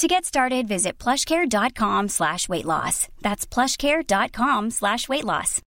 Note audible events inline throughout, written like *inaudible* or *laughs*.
To get started, visit plushcare.com slash weight loss. That's plushcare.com slash weight loss.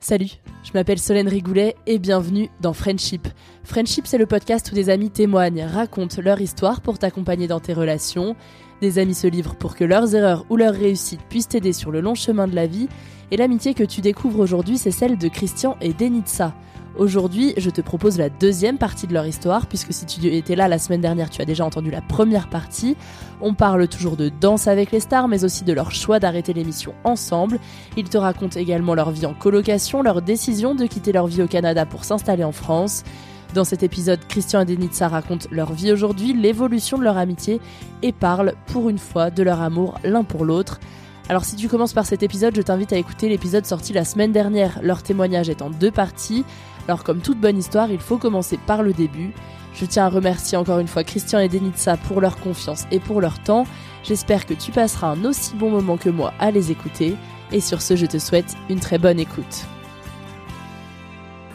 Salut, je m'appelle Solène Rigoulet et bienvenue dans Friendship. Friendship, c'est le podcast où des amis témoignent, racontent leur histoire pour t'accompagner dans tes relations. Des amis se livrent pour que leurs erreurs ou leurs réussites puissent t'aider sur le long chemin de la vie. Et l'amitié que tu découvres aujourd'hui, c'est celle de Christian et Denitsa. Aujourd'hui, je te propose la deuxième partie de leur histoire, puisque si tu étais là la semaine dernière, tu as déjà entendu la première partie. On parle toujours de danse avec les stars, mais aussi de leur choix d'arrêter l'émission ensemble. Ils te racontent également leur vie en colocation, leur décision de quitter leur vie au Canada pour s'installer en France. Dans cet épisode, Christian et Denitsa racontent leur vie aujourd'hui, l'évolution de leur amitié et parlent, pour une fois, de leur amour l'un pour l'autre. Alors si tu commences par cet épisode, je t'invite à écouter l'épisode sorti la semaine dernière. Leur témoignage est en deux parties. Alors comme toute bonne histoire, il faut commencer par le début. Je tiens à remercier encore une fois Christian et Denitsa pour leur confiance et pour leur temps. J'espère que tu passeras un aussi bon moment que moi à les écouter. Et sur ce, je te souhaite une très bonne écoute.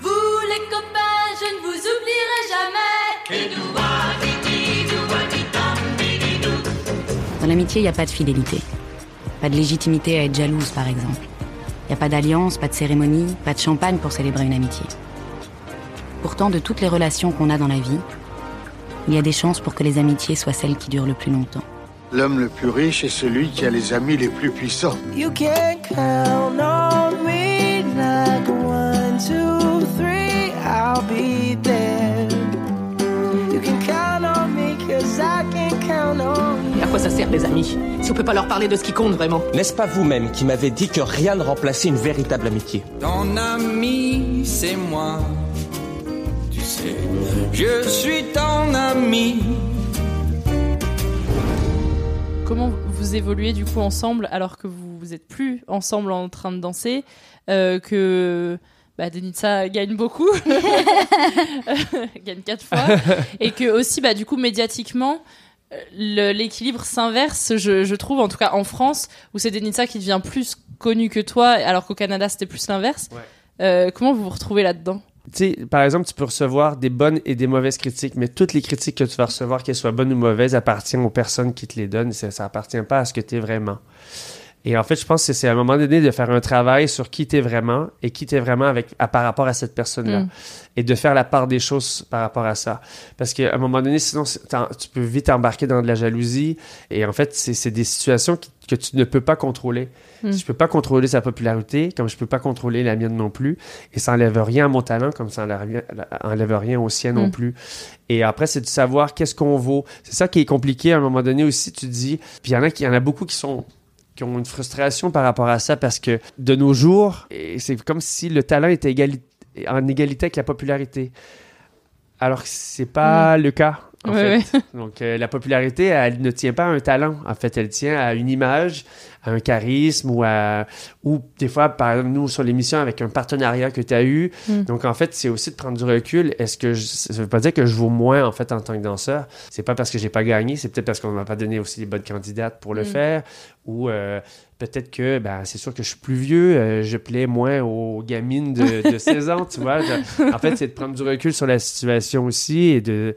Vous les copains, je ne vous oublierai jamais. Dans l'amitié, il n'y a pas de fidélité. Pas de légitimité à être jalouse, par exemple. Il n'y a pas d'alliance, pas de cérémonie, pas de champagne pour célébrer une amitié. Pourtant, de toutes les relations qu'on a dans la vie, il y a des chances pour que les amitiés soient celles qui durent le plus longtemps. L'homme le plus riche est celui qui a les amis les plus puissants. You can count on me like one, two, three, I'll be there. You can count on me cause I can count on you. À quoi ça sert les amis Si on peut pas leur parler de ce qui compte vraiment? N'est-ce pas vous-même qui m'avez dit que rien ne remplaçait une véritable amitié? Ton ami, c'est moi. Je suis ton ami. Comment vous évoluez du coup ensemble alors que vous, vous êtes plus ensemble en train de danser, euh, que bah, Denitsa gagne beaucoup, *laughs* *laughs* gagne quatre fois, et que aussi bah, du coup médiatiquement l'équilibre s'inverse, je, je trouve, en tout cas en France, où c'est Denitsa qui devient plus connu que toi, alors qu'au Canada c'était plus l'inverse. Euh, comment vous vous retrouvez là-dedans? Tu sais, par exemple, tu peux recevoir des bonnes et des mauvaises critiques, mais toutes les critiques que tu vas recevoir, qu'elles soient bonnes ou mauvaises, appartiennent aux personnes qui te les donnent. Ça, ça appartient pas à ce que tu es vraiment. Et en fait, je pense que c'est à un moment donné de faire un travail sur qui tu es vraiment et qui tu es vraiment avec, à, par rapport à cette personne-là. Mm. Et de faire la part des choses par rapport à ça. Parce qu'à un moment donné, sinon, tu peux vite embarquer dans de la jalousie. Et en fait, c'est c'est des situations qui- que tu ne peux pas contrôler. Mm. Je peux pas contrôler sa popularité, comme je peux pas contrôler la mienne non plus. Et ça enlève rien à mon talent, comme ça enlève rien, enlève rien au sien non Mm. plus. Et après, c'est de savoir qu'est-ce qu'on vaut. C'est ça qui est compliqué à un moment donné aussi. Tu dis, puis il y en a qui, y en a beaucoup qui sont qui ont une frustration par rapport à ça parce que de nos jours, c'est comme si le talent était égali- en égalité avec la popularité. Alors que c'est pas le cas. En Ouais, fait. Donc, euh, la popularité, elle ne tient pas à un talent. En fait, elle tient à une image, à un charisme ou à... Ou des fois, par exemple, nous, sur l'émission, avec un partenariat que tu as eu. Mm. Donc, en fait, c'est aussi de prendre du recul. Est-ce que... Je... Ça veut pas dire que je vaux moins, en fait, en tant que danseur? C'est pas parce que j'ai pas gagné, c'est peut-être parce qu'on m'a pas donné aussi les bonnes candidates pour le Mm. faire. Ou euh, peut-être que, ben, c'est sûr que je suis plus vieux, euh, je plais moins aux gamines de, de *laughs* 16 ans, tu vois. En fait, c'est de prendre du recul sur la situation aussi et de...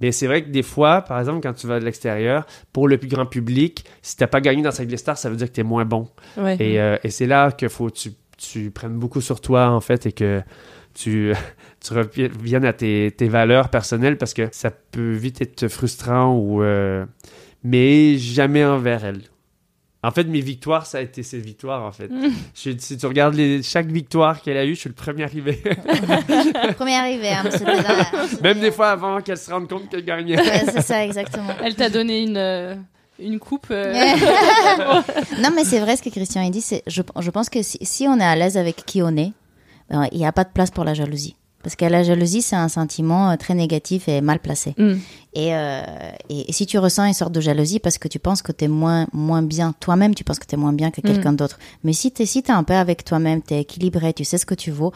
Mais c'est vrai que des fois, par exemple, quand tu vas de l'extérieur, pour le plus grand public, si t'as pas gagné dans Cinq Stars, ça veut dire que t'es moins bon. Ouais. Et, euh, et c'est là qu'il faut que tu, tu prennes beaucoup sur toi, en fait, et que tu, *laughs* tu reviennes à tes, tes valeurs personnelles parce que ça peut vite être frustrant ou... euh, mais jamais envers elle. En fait, mes victoires, ça a été ses victoires, en fait. Mm. Je- si tu regardes les, chaque victoire qu'elle a eue, je suis le premier arrivé. *laughs* Premier arrivé, hein, monsieur le. *laughs* Même des fois avant qu'elle se rende compte qu'elle gagnait. Ouais, c'est ça, exactement. Elle t'a donné une, euh, une coupe. euh, *laughs* non, mais c'est vrai ce que Christian a dit. C'est, je, je pense que si, si on est à l'aise avec qui on est, ben, il n'y a pas de place pour la jalousie. Parce que la jalousie, c'est un sentiment euh, très négatif et mal placé. Mm. Et, euh, et, et si tu ressens une sorte de jalousie parce que tu penses que tu es moins, moins bien, toi-même, tu penses que tu es moins bien que quelqu'un Mm. d'autre. Mais si tu es, si t'es en paix avec toi-même, tu es équilibré, tu sais ce que tu vaux,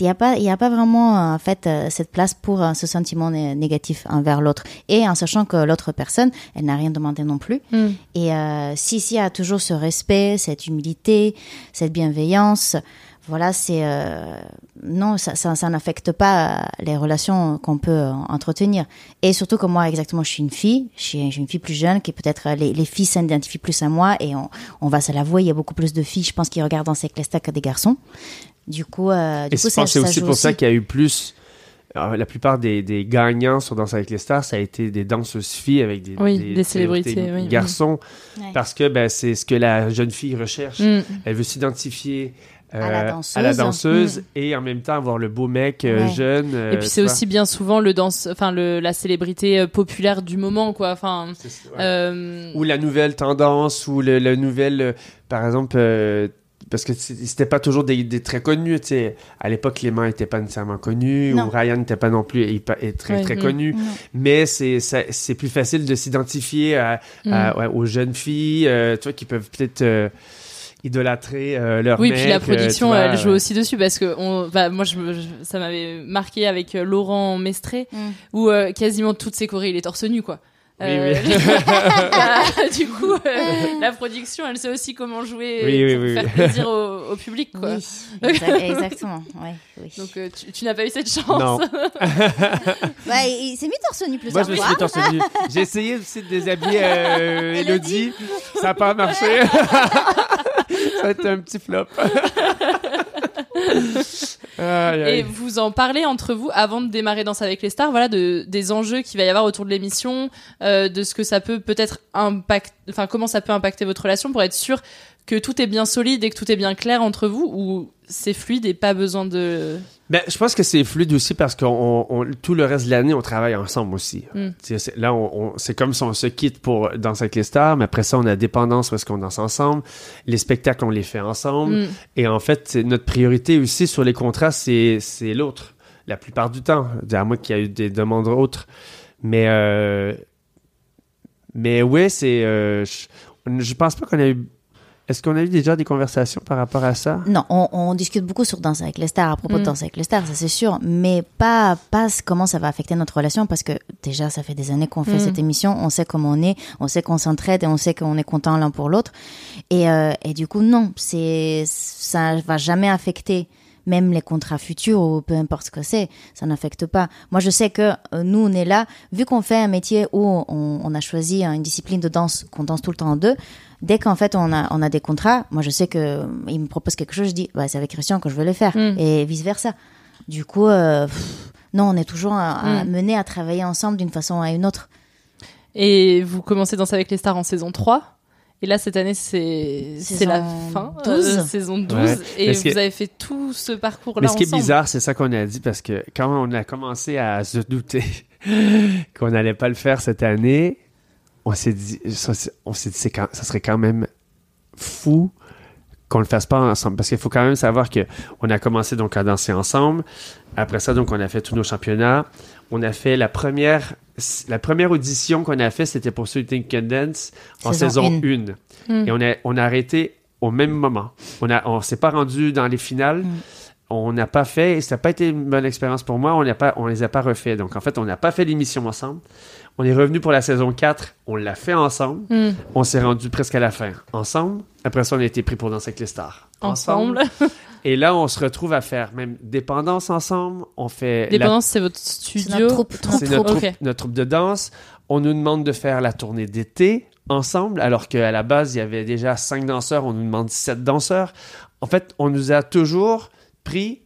il n'y a, pas- y a pas vraiment euh, en fait cette place pour ce sentiment né- négatif envers l'autre. Et en sachant que l'autre personne, elle n'a rien demandé non plus. Mm. Et euh, si, si, il y a toujours ce respect, cette humilité, cette bienveillance, voilà, c'est. euh, non, ça, ça, ça n'affecte pas euh, les relations qu'on peut euh, entretenir. Et surtout que moi, exactement, je suis une fille, je suis, je suis une fille plus jeune, qui peut-être les, les filles s'identifient plus à moi, et on, on va se l'avouer, il y a beaucoup plus de filles, je pense, qui regardent dans ces classes que des garçons. Du coup, euh, du Et coup ça, c'est ça aussi joue pour ça qu'il y a eu plus. alors, la plupart des, des gagnants sur Danse avec les stars, ça a été des danseuses filles avec des, Oui, des célébrités, des oui, garçons. Parce que ben, c'est ce que la jeune fille recherche. Mm. Elle veut s'identifier euh, À la danseuse. à la danseuse Mm. et en même temps avoir le beau mec euh, Ouais. jeune. euh, Et puis c'est aussi bien souvent le danse, enfin le, la célébrité populaire du moment, quoi. Enfin, ouais. Ou la nouvelle tendance, ou le, la nouvelle. par exemple. parce que c'était pas toujours des, des très connus, tu sais. À l'époque, Clément était pas nécessairement connu, Non. ou Ryan n'était pas non plus et, pas- et très, Ouais, très mm. connu. Non. Mais c'est plus facile de s'identifier à- à- Mm. ouais, aux jeunes filles, euh, tu vois, qui peuvent peut-être euh, idolâtrer euh, leur Oui, mec. puis la euh, production, vois, elle joue aussi dessus parce que on, bah, moi, je, ça m'avait marqué avec euh, Laurent Mestré, Mm. où euh, quasiment toutes ses chorés, il est torse nu, quoi. Oui, Euh, oui. bah, *laughs* *laughs* du coup, euh, la production, elle sait aussi comment jouer Oui, oui, pour oui, faire oui. plaisir au, au public, quoi. *laughs* Exactement. Ouais, oui. Donc, euh, tu, tu n'as pas eu cette chance. Non. Ouais, il s'est mis torse nu Moi, plusieurs je me fois. suis mis torse nu. J'ai essayé aussi de déshabiller euh, Elodie. Ça n'a pas marché. Ça a été un petit flop. *laughs* Aïe, aïe. Et vous en parlez entre vous avant de démarrer Danse avec les stars, voilà, de, des enjeux qu'il va y avoir autour de l'émission, euh, de ce que ça peut peut-être impacter, enfin comment ça peut impacter votre relation pour être sûr que tout est bien solide et que tout est bien clair entre vous ou c'est fluide et pas besoin de. Ben, je pense que c'est fluide aussi parce que tout le reste de l'année, on travaille ensemble aussi. Mm. C'est- Là, on, on- c'est comme si on se quitte pour danser avec les stars, mais après ça, on a dépendance parce qu'on danse ensemble. Les spectacles, on les fait ensemble. Mm. Et en fait, notre priorité aussi sur les contrats, c'est, c'est l'autre. La plupart du temps. À moins qu'il y ait eu des demandes autres. Mais, euh, mais ouais, c'est. euh, je, je pense pas qu'on a eu. Est-ce qu'on a eu déjà des conversations par rapport à ça? Non, on, on discute beaucoup sur Danse avec les stars, à propos Mm. de Danse avec les stars, ça c'est sûr, mais pas, pas comment ça va affecter notre relation, parce que déjà, ça fait des années qu'on fait Mm. cette émission, on sait comment on est, on sait qu'on s'entraide et on sait qu'on est content l'un pour l'autre. Et, euh, et du coup, non, c'est, ça va jamais affecter même les contrats futurs ou peu importe ce que c'est, ça n'affecte pas. Moi, je sais que euh, nous, on est là, vu qu'on fait un métier où on, on a choisi une discipline de danse, qu'on danse tout le temps en deux, dès qu'en fait on a, on a des contrats, moi je sais que euh, il me propose quelque chose, je dis, bah, c'est avec Christian que je veux le faire, Mm. et vice versa. Du coup, euh, pff, non, on est toujours à, à Mm. à travailler ensemble d'une façon à une autre. Et vous commencez Danse avec les stars en saison 3. Et là, cette année, c'est c'est la fin. 12. euh, saison 12. Ouais. Et vous avez fait tout ce parcours-là Mais ce qui est bizarre, c'est ça qu'on a dit parce que quand on a commencé à se douter *laughs* qu'on n'allait pas le faire cette année, on s'est dit, ça, on s'est dit, c'est quand- ça serait quand même fou qu'on le fasse pas ensemble. Parce qu'il faut quand même savoir que on a commencé donc à danser ensemble. Après ça, donc, on a fait tous nos championnats. On a fait la première, la première audition qu'on a fait, c'était pour Think Can Dance en Saison saison une. 1. Mm. Et on a, on a arrêté au même moment. On a, on s'est pas rendu dans les finales. On n'a pas fait, et ça n'a pas été une bonne expérience pour moi, on n'a pas, on les a pas refait. Donc, en fait, on n'a pas fait l'émission ensemble. On est revenu pour la saison 4, on l'a fait ensemble. Mm. On s'est rendu presque à la fin ensemble. Après ça, on a été pris pour danser avec les stars. Ensemble. Et là, on se retrouve à faire même dépendance ensemble. On fait la- Dépendance, c'est votre studio. notre troupe. c'est notre, troupe, notre troupe de danse. On nous demande de faire la tournée d'été ensemble, alors qu'à la base, il y avait déjà cinq danseurs. On nous demande sept danseurs. En fait, on nous a toujours pris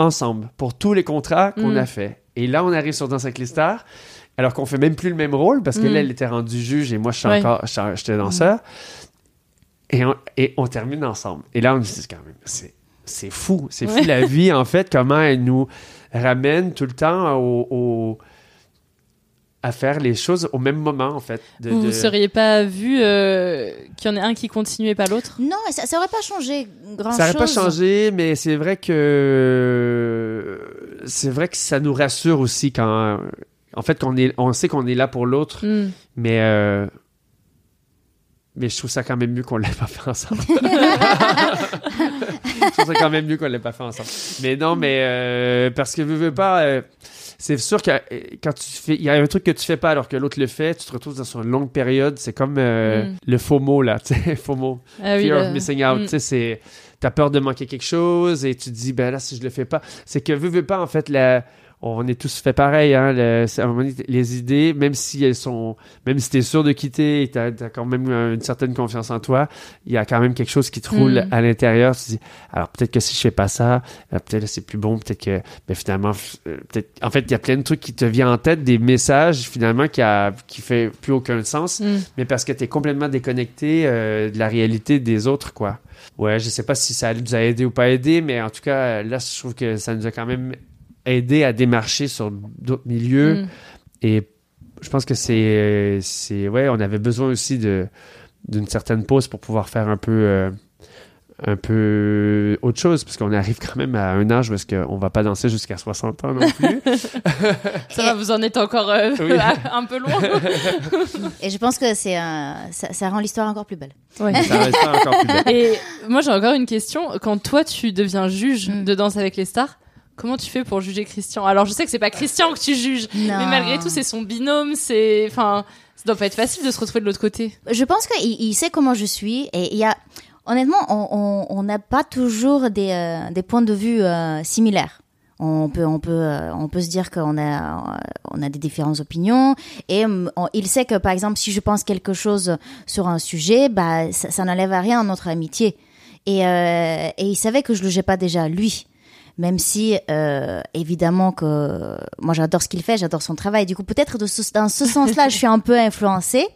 ensemble pour tous les contrats qu'on Mm. a fait. Et là, on arrive sur Danse avec les stars, alors qu'on fait même plus le même rôle, parce que Mm. là, elle était rendue juge et moi, je suis Ouais. encore, je suis- j'étais danseur. Et, on, et on termine ensemble. Et là, on se dit quand même, c'est, c'est fou. C'est fou Ouais. la vie, en fait, comment elle nous ramène tout le temps au, au- à faire les choses au même moment, en fait. De- Vous de- ne seriez pas vu euh, qu'il y en ait un qui continue et pas l'autre? Non, ça, ça aurait pas changé grand Ça n'aurait pas changé, mais c'est vrai que c'est vrai que ça nous rassure aussi quand en fait qu'on est on sait qu'on est là pour l'autre, Mm. mais euh, mais je trouve ça quand même mieux qu'on l'ait pas fait ensemble. *laughs* je trouve ça quand même mieux qu'on l'ait pas fait ensemble. Mais non, mais euh, parce que veux, veux pas, euh, c'est sûr que quand tu fais, il y a un truc que tu fais pas alors que l'autre le fait, tu te retrouves dans une longue période. C'est comme Mm. le FOMO là, *laughs* tu sais, FOMO, Ah oui, fear le- of missing out. Mm. Tu sais, c'est t'as peur de manquer quelque chose et tu te dis ben là si je le fais pas, c'est que veux, veux pas en fait la on est tous fait pareil, hein, le- c'est- à un moment donné, les idées, même si elles sont, même si t'es sûr de quitter et t'as as quand même euh, une certaine confiance en toi, il y a quand même quelque chose qui te roule Mm. à l'intérieur. Tu te dis, alors peut-être que si je fais pas ça, euh, peut-être que c'est plus bon, peut-être que, mais finalement, f- euh, peut-être, en fait, il y a plein de trucs qui te viennent en tête, des messages finalement qui a, qui fait plus aucun sens, Mm. mais parce que t'es complètement déconnecté euh, de la réalité des autres, quoi. Ouais, je sais pas si ça nous a aidé ou pas aidé, mais en tout cas, là, je trouve que ça nous a quand même aidé à démarcher sur d'autres milieux. Mm. Et je pense que c'est, c'est, ouais, on avait besoin aussi de, d'une certaine pause pour pouvoir faire un peu, euh, un peu autre chose, parce qu'on arrive quand même à un âge où est-ce qu'on va pas danser jusqu'à 60 ans non plus. *laughs* Ça va, vous en êtes encore euh, Oui. un peu loin. *laughs* Et je pense que c'est un- ça, ça rend l'histoire encore plus belle. Ouais. Ça reste encore plus belle. Et moi, j'ai encore une question. Quand toi, tu deviens juge Mm. de Danse avec les stars, comment tu fais pour juger Christian? Alors, je sais que c'est pas Christian que tu juges, Non. mais malgré tout, c'est son binôme. C'est, enfin, ça doit pas être facile de se retrouver de l'autre côté. Je pense qu'il il sait comment je suis et il y a honnêtement on- n'a pas toujours des, euh, des points de vue euh, similaires. On peut on peut euh, on peut se dire qu'on a on a des différentes opinions et hum, on- il sait que par exemple si je pense quelque chose sur un sujet bah ça, ça n'enlève à rien à notre amitié et et il savait que je le pas déjà lui même si euh, évidemment que moi j'adore ce qu'il fait, j'adore son travail. Du coup, peut-être ce- dans ce sens-là, je suis un peu influencée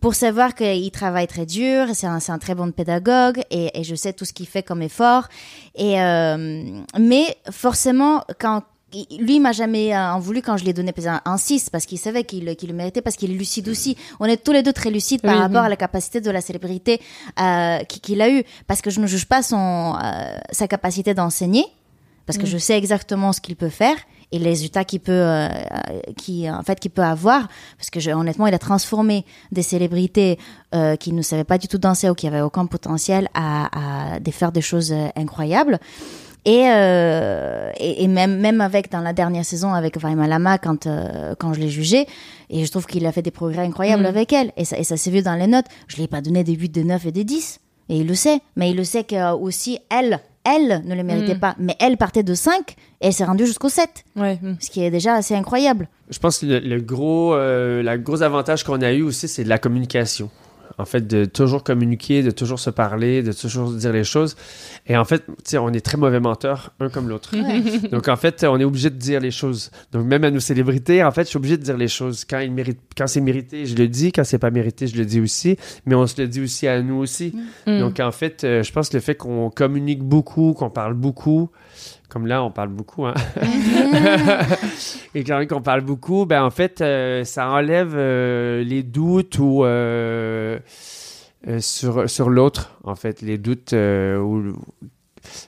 pour savoir qu'il travaille très dur, c'est un, un très bon pédagogue et, et je sais tout ce qu'il fait comme effort. Et euh, mais forcément, quand lui m'a jamais euh, en voulu quand je lui ai donné un 6 parce qu'il savait qu'il qu'il le méritait parce qu'il est lucide aussi. On est tous les deux très lucides par Oui, rapport oui. à la capacité de la célébrité euh, qui- qu'il a eu parce que je ne juge pas son euh, sa capacité d'enseigner parce que Mm. je sais exactement ce qu'il peut faire et les résultats qu'il peut euh, euh, qui en fait qu'il peut avoir parce que je- honnêtement il a transformé des célébrités euh, qui ne savaient pas du tout danser ou qui avaient aucun potentiel à, faire des choses euh, incroyables et, euh, et, et même même avec dans la dernière saison avec Vaima Lama quand euh, quand je l'ai jugée et je trouve qu'il a fait des progrès incroyables Mm. avec elle et ça et ça s'est vu dans les notes je lui ai pas donné des 8 des 9 et des 10 et il le sait mais il le sait que aussi elle elle ne le méritait Mm. pas mais elle partait de 5 et elle s'est rendue jusqu'au 7 Ouais. mm. ce qui est déjà assez incroyable Je pense que le, le gros, euh, la gros avantage qu'on a eu aussi, c'est de la communication. En fait, de toujours communiquer, de toujours se parler, de toujours dire les choses. Et en fait, tu sais, on est très mauvais menteurs, un comme l'autre. *laughs* Donc, en fait, on est obligé de dire les choses. Donc, même à nos célébrités, en fait, je suis obligé de dire les choses. Quand, il mérite, quand c'est mérité, je le dis. Quand c'est pas mérité, je le dis aussi. Mais on se le dit aussi à nous aussi. Mm. Donc, en fait, euh, je pense que le fait qu'on communique beaucoup, qu'on parle beaucoup, comme là, on parle beaucoup, hein. *laughs* *laughs* Et quand qu'on parle beaucoup, ben en fait, euh, ça enlève euh, les doutes ou euh, sur, sur l'autre, en fait, les doutes. ou-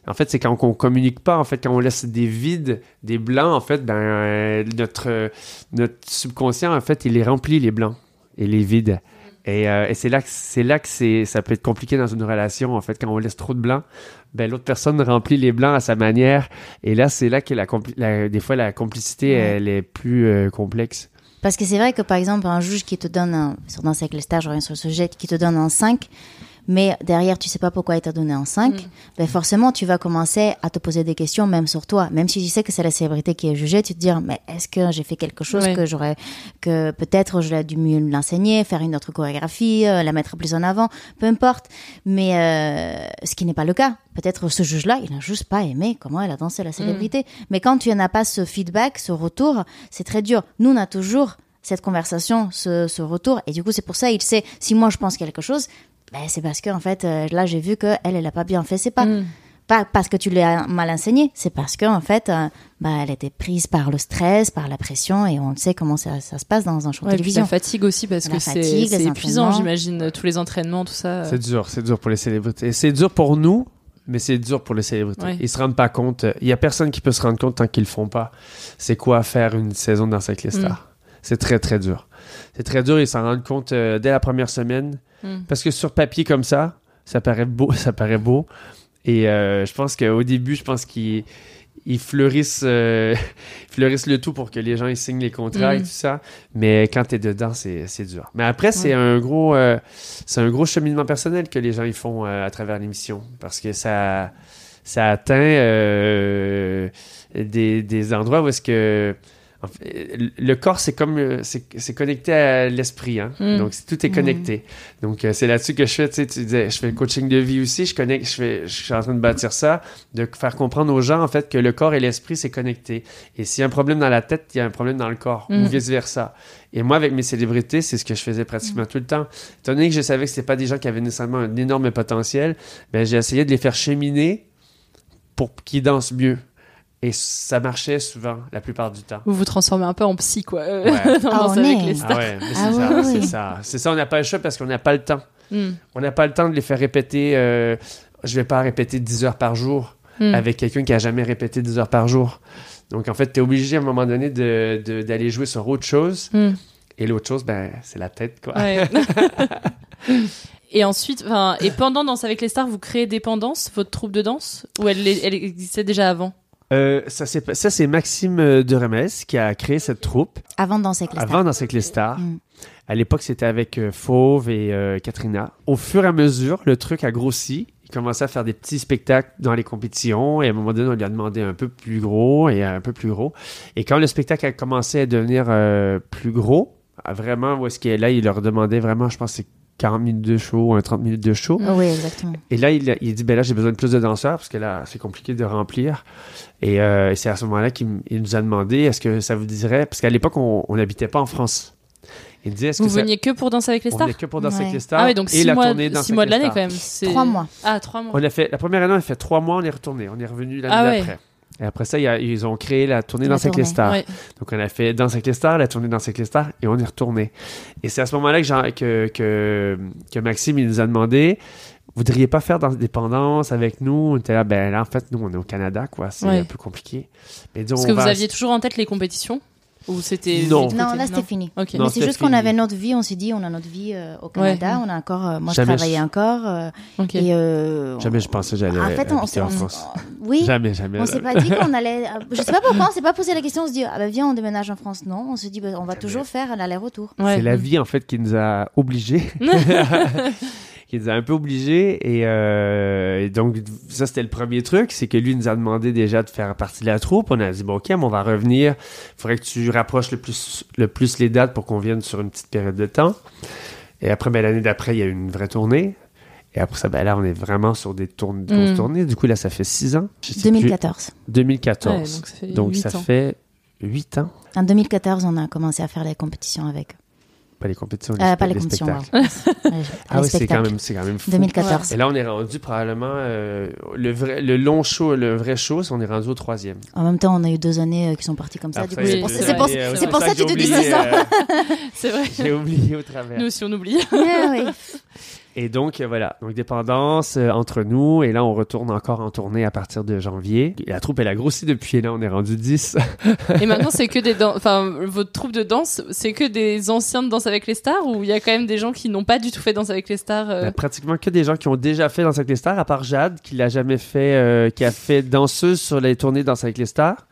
en fait, c'est quand on communique pas, en fait, quand on laisse des vides, des blancs, en fait, ben, notre, notre subconscient, en fait, il les remplit, les blancs et les vides. Et, euh, et c'est là que, c'est là que ça peut être compliqué dans une relation, en fait, quand on laisse trop de blancs, ben, l'autre personne remplit les blancs à sa manière. Et là, c'est là que la, des fois, la complicité, elle est plus euh, complexe. Parce que c'est vrai que par exemple, un juge qui te donne un, sur les stars, je reviens sur le sujet, qui te donne un 5, mais derrière tu sais pas pourquoi il t'a donné un 5, ben forcément tu vas commencer à te poser des questions même sur toi. Même si tu sais que c'est la célébrité qui est jugée, tu te dis mais est-ce que j'ai fait quelque chose Ouais. que j'aurais, que peut-être j'aurais dû mieux l'enseigner, faire une autre chorégraphie, euh, la mettre plus en avant, peu importe. Mais euh, ce qui n'est pas le cas. Peut-être ce juge-là, il n'a juste pas aimé comment elle a dansé la célébrité. Mais quand tu n'as pas ce feedback, ce retour, c'est très dur. Nous, on a toujours cette conversation, ce, ce retour. Et du coup, c'est pour ça, il sait, si moi je pense quelque chose, ben, c'est parce que, en fait, euh, là, j'ai vu qu'elle, elle n'a pas bien fait. C'est pas, pas parce que tu l'as mal enseigné, c'est parce que, en fait, euh, bah, elle était prise par le stress, par la pression, et on sait comment ça, ça se passe dans un show de Ouais, et puis télévision. la fatigue aussi, parce La que c'est épuisant, j'imagine, tous les entraînements, tout ça. C'est dur, c'est dur pour les célébrités. C'est dur pour nous, mais c'est dur pour les célébrités. Ouais. Ils se rendent pas compte. Il y a personne qui peut se rendre compte tant qu'ils le font pas. C'est quoi faire une saison dans les stars. C'est très, très dur. C'est très dur. Ils s'en rendent compte euh, dès la première semaine. Mm. Parce que sur papier comme ça, ça paraît beau, *laughs* ça paraît beau. Et euh, je pense qu'au début, je pense qu'ils ils fleurissent, euh, *laughs* fleurissent le tout pour que les gens ils signent les contrats et Mm. tout ça. Mais quand tu es dedans, c'est dur. Mais après, c'est un gros, euh, c'est un gros cheminement personnel que les gens ils font à travers l'émission parce que ça, ça atteint des, des endroits où est-ce que en fait, le corps c'est comme euh, c'est c'est connecté à l'esprit hein? Mm. donc tout est connecté. Donc euh, c'est là-dessus que je fais tu sais tu disais je fais le coaching de vie aussi je connecte je fais je suis en train de bâtir ça de faire comprendre aux gens en fait que le corps et l'esprit c'est connecté. Et s'il y a un problème dans la tête il y a un problème dans le corps Mm. ou vice versa et moi avec mes célébrités c'est ce que je faisais pratiquement tout le temps. Étant donné que je savais que c'était pas des gens qui avaient nécessairement un énorme potentiel ben j'ai essayé de les faire cheminer pour qu'ils dansent mieux et ça marchait souvent la plupart du temps Vous vous transformez un peu en psy, quoi. euh, Ouais. *laughs* dans Ah, avec est. les Ah stars. ouais, mais c'est Ah ça, c'est ça. C'est ça, on n'a pas le choix parce qu'on n'a pas le temps. Mm. On n'a pas le temps de les faire répéter. euh, je vais pas répéter 10 heures par jour Mm. avec quelqu'un qui a jamais répété 10 heures par jour. Donc en fait, tu es obligé à un moment donné de- de- d'aller jouer sur autre chose. Mm. Et l'autre chose, ben, c'est la tête, quoi. Ouais. *laughs* *laughs* et ensuite, enfin, et pendant Danse avec les stars, vous créez Dépendance, votre troupe de danse, ou elle, elle existait déjà avant? Euh, ça, c'est, Maxime euh, de Remes qui a créé cette troupe Avant de danser avec les stars. avant dans avec les stars. Mm. À l'époque, c'était avec euh, Fauve et euh, Katrina. Au fur et à mesure, le truc a grossi. Il commençait à faire des petits spectacles dans les compétitions. Et à un moment donné, on lui a demandé un peu plus gros et un peu plus gros. Et quand le spectacle a commencé à devenir euh, plus gros, vraiment, où est-ce qu'il est là, il leur demandait vraiment, je pense, que c'est 40 minutes de show ou un 30 minutes de show. Oui, exactement. Et là, il, il dit, ben là, j'ai besoin de plus de danseurs parce que là, c'est compliqué de remplir. Et, euh, et c'est à ce moment-là qu'il nous a demandé, est-ce que ça vous dirait, parce qu'à l'époque, on on n'habitait pas en France. Il disait, est-ce Vous que ça- veniez que pour Danse avec les on stars venait que pour danser Ouais. avec les stars Ah oui, donc et 6 la mois, tournée six mois de l'année quand même. c'est- Trois mois. Ah, trois mois. On a fait, la première année, on a fait trois mois, on est retourné. On est revenu l'année Ah ouais. Et après ça, il y a- ils ont créé la tournée Danse avec les stars. Ouais. Donc on a fait Danse avec les stars, la tournée Danse avec les stars, et on est retourné. Et c'est à ce moment-là que, que, que, que Maxime il nous a demandé Vous voudriez pas faire Danse Dépendance avec nous? On était là, ben là, en fait, nous, on est au Canada, quoi. C'est Ouais. un peu compliqué. Mais disons, Est-ce on que vous aviez toujours en tête les compétitions? Ou c'était. Non. Non, là c'était fini. Non, Mais c'est juste qu'on avait notre vie, on s'est dit, on a notre vie euh, au Canada, on a encore, euh, moi Jamais je travaillais je- encore. euh, et, euh, Jamais je pensais que j'allais En fait, on, en on- France. *laughs* oui, Jamais, jamais. on s'est pas dit qu'on *laughs* allait. Je sais pas pourquoi, on s'est pas posé la question. On se dit, ah bah viens, on déménage en France. Non, on se dit, bah, on va toujours faire l'aller-retour. Ouais. C'est la vie, en fait, qui nous a obligés. *laughs* qui nous a un peu obligés. Et, euh, et donc, ça, c'était le premier truc. C'est que lui nous a demandé déjà de faire partie de la troupe. On a dit, bon, OK, mais on va revenir. Il faudrait que tu rapproches le plus, le plus les dates pour qu'on vienne sur une petite période de temps. Et après, ben, l'année d'après, il y a eu une vraie tournée. Et après ça, ben là, on est vraiment sur des grosses Mm. tournées. Du coup, là, ça fait six ans. Je sais plus. 2014. 2014. Ouais, donc ça fait donc huit ça ans. fait 8 ans. En 2014, on a commencé à faire les compétitions avec. Pas les compétitions, Euh, pas les les compétitions, spectacles. wow. Ah oui, c'est quand même, c'est quand même fou. 2014. Et là, on est rendu probablement euh, le vrai, le long show, le vrai show, on est rendu au troisième. En même temps, on a eu deux années euh, qui sont parties comme ça. Du coup, Après, c'est pour, pour- années, c'est pour ça que tu te dis j'ai oublié, 6 ans. euh, C'est vrai. *laughs* J'ai oublié au travers. Nous aussi, on oublie. Ouais, oui. *laughs* Et donc, euh, voilà. Donc, dépendance euh, entre nous. Et là, on retourne encore en tournée à partir de janvier. Et la troupe, elle a grossi depuis. Là, on est rendu 10. *laughs* Et maintenant, c'est que des dan- enfin, votre troupe de danse, c'est que des anciens de Danse avec les stars ou il y a quand même des gens qui n'ont pas du tout fait Danse avec les stars euh, a pratiquement que des gens qui ont déjà fait Danse avec les stars, à part Jade, qui l'a jamais fait, euh, qui a fait danseuse sur les tournées Danse avec les stars,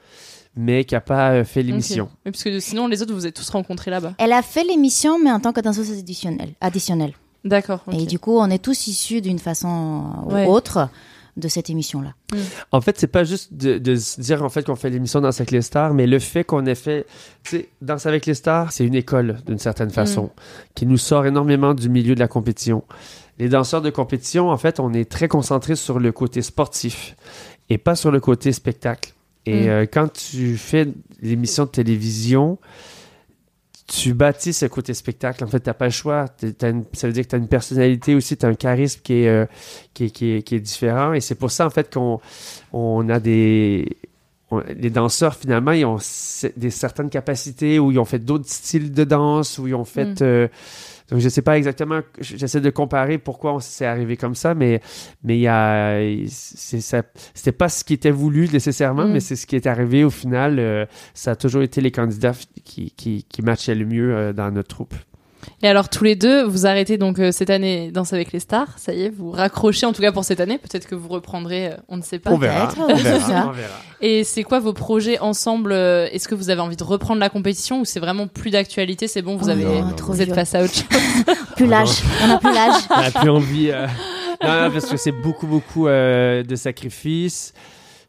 mais qui a pas euh, fait l'émission. ok. Oui, parce que sinon, les autres, vous êtes tous rencontrés là-bas. Elle a fait l'émission, mais en tant que danseuse additionnelle. additionnelle. D'accord. Et du coup, on est tous issus d'une façon ou Ouais. autre de cette émission-là. En fait, c'est pas juste de, de se dire en fait qu'on fait l'émission Danse avec les stars, mais le fait qu'on ait fait, tu sais, Danse avec les stars, c'est une école d'une certaine façon, qui nous sort énormément du milieu de la compétition. Les danseurs de compétition, en fait, on est très concentrés sur le côté sportif et pas sur le côté spectacle. Et Mm. euh, quand tu fais l'émission de télévision, tu bâtis ce côté spectacle. En fait, t'as pas le choix. Une- ça veut dire que tu as une personnalité aussi, tu as un charisme qui est, euh, qui est, qui est, qui est différent. Et c'est pour ça, en fait, qu'on on a des... on- les danseurs, finalement, ils ont des certaines capacités où ils ont fait d'autres styles de danse, où ils ont fait... Mm. euh, donc, je sais pas exactement... J'essaie de comparer pourquoi on s'est arrivé comme ça, mais mais il y a... C'était pas ce qui était voulu nécessairement, Mm. mais c'est ce qui est arrivé au final. euh, ça a toujours été les candidats qui, qui, qui matchaient le mieux euh, dans notre troupe. Et alors, tous les deux, vous arrêtez donc euh, cette année Danse avec les stars. Ça y est, vous raccrochez en tout cas pour cette année. Peut-être que vous reprendrez, euh, on ne sait pas. On verra, on verra, on. Et c'est quoi vos projets ensemble euh, Est-ce que vous avez envie de reprendre la compétition ou c'est vraiment plus d'actualité C'est bon, vous Oh avez, non, non, trop vous êtes face à autre chose. *laughs* Plus l'âge, on n'a plus l'âge. On n'a plus envie. euh, Non, non, parce que c'est beaucoup, beaucoup euh, de sacrifices.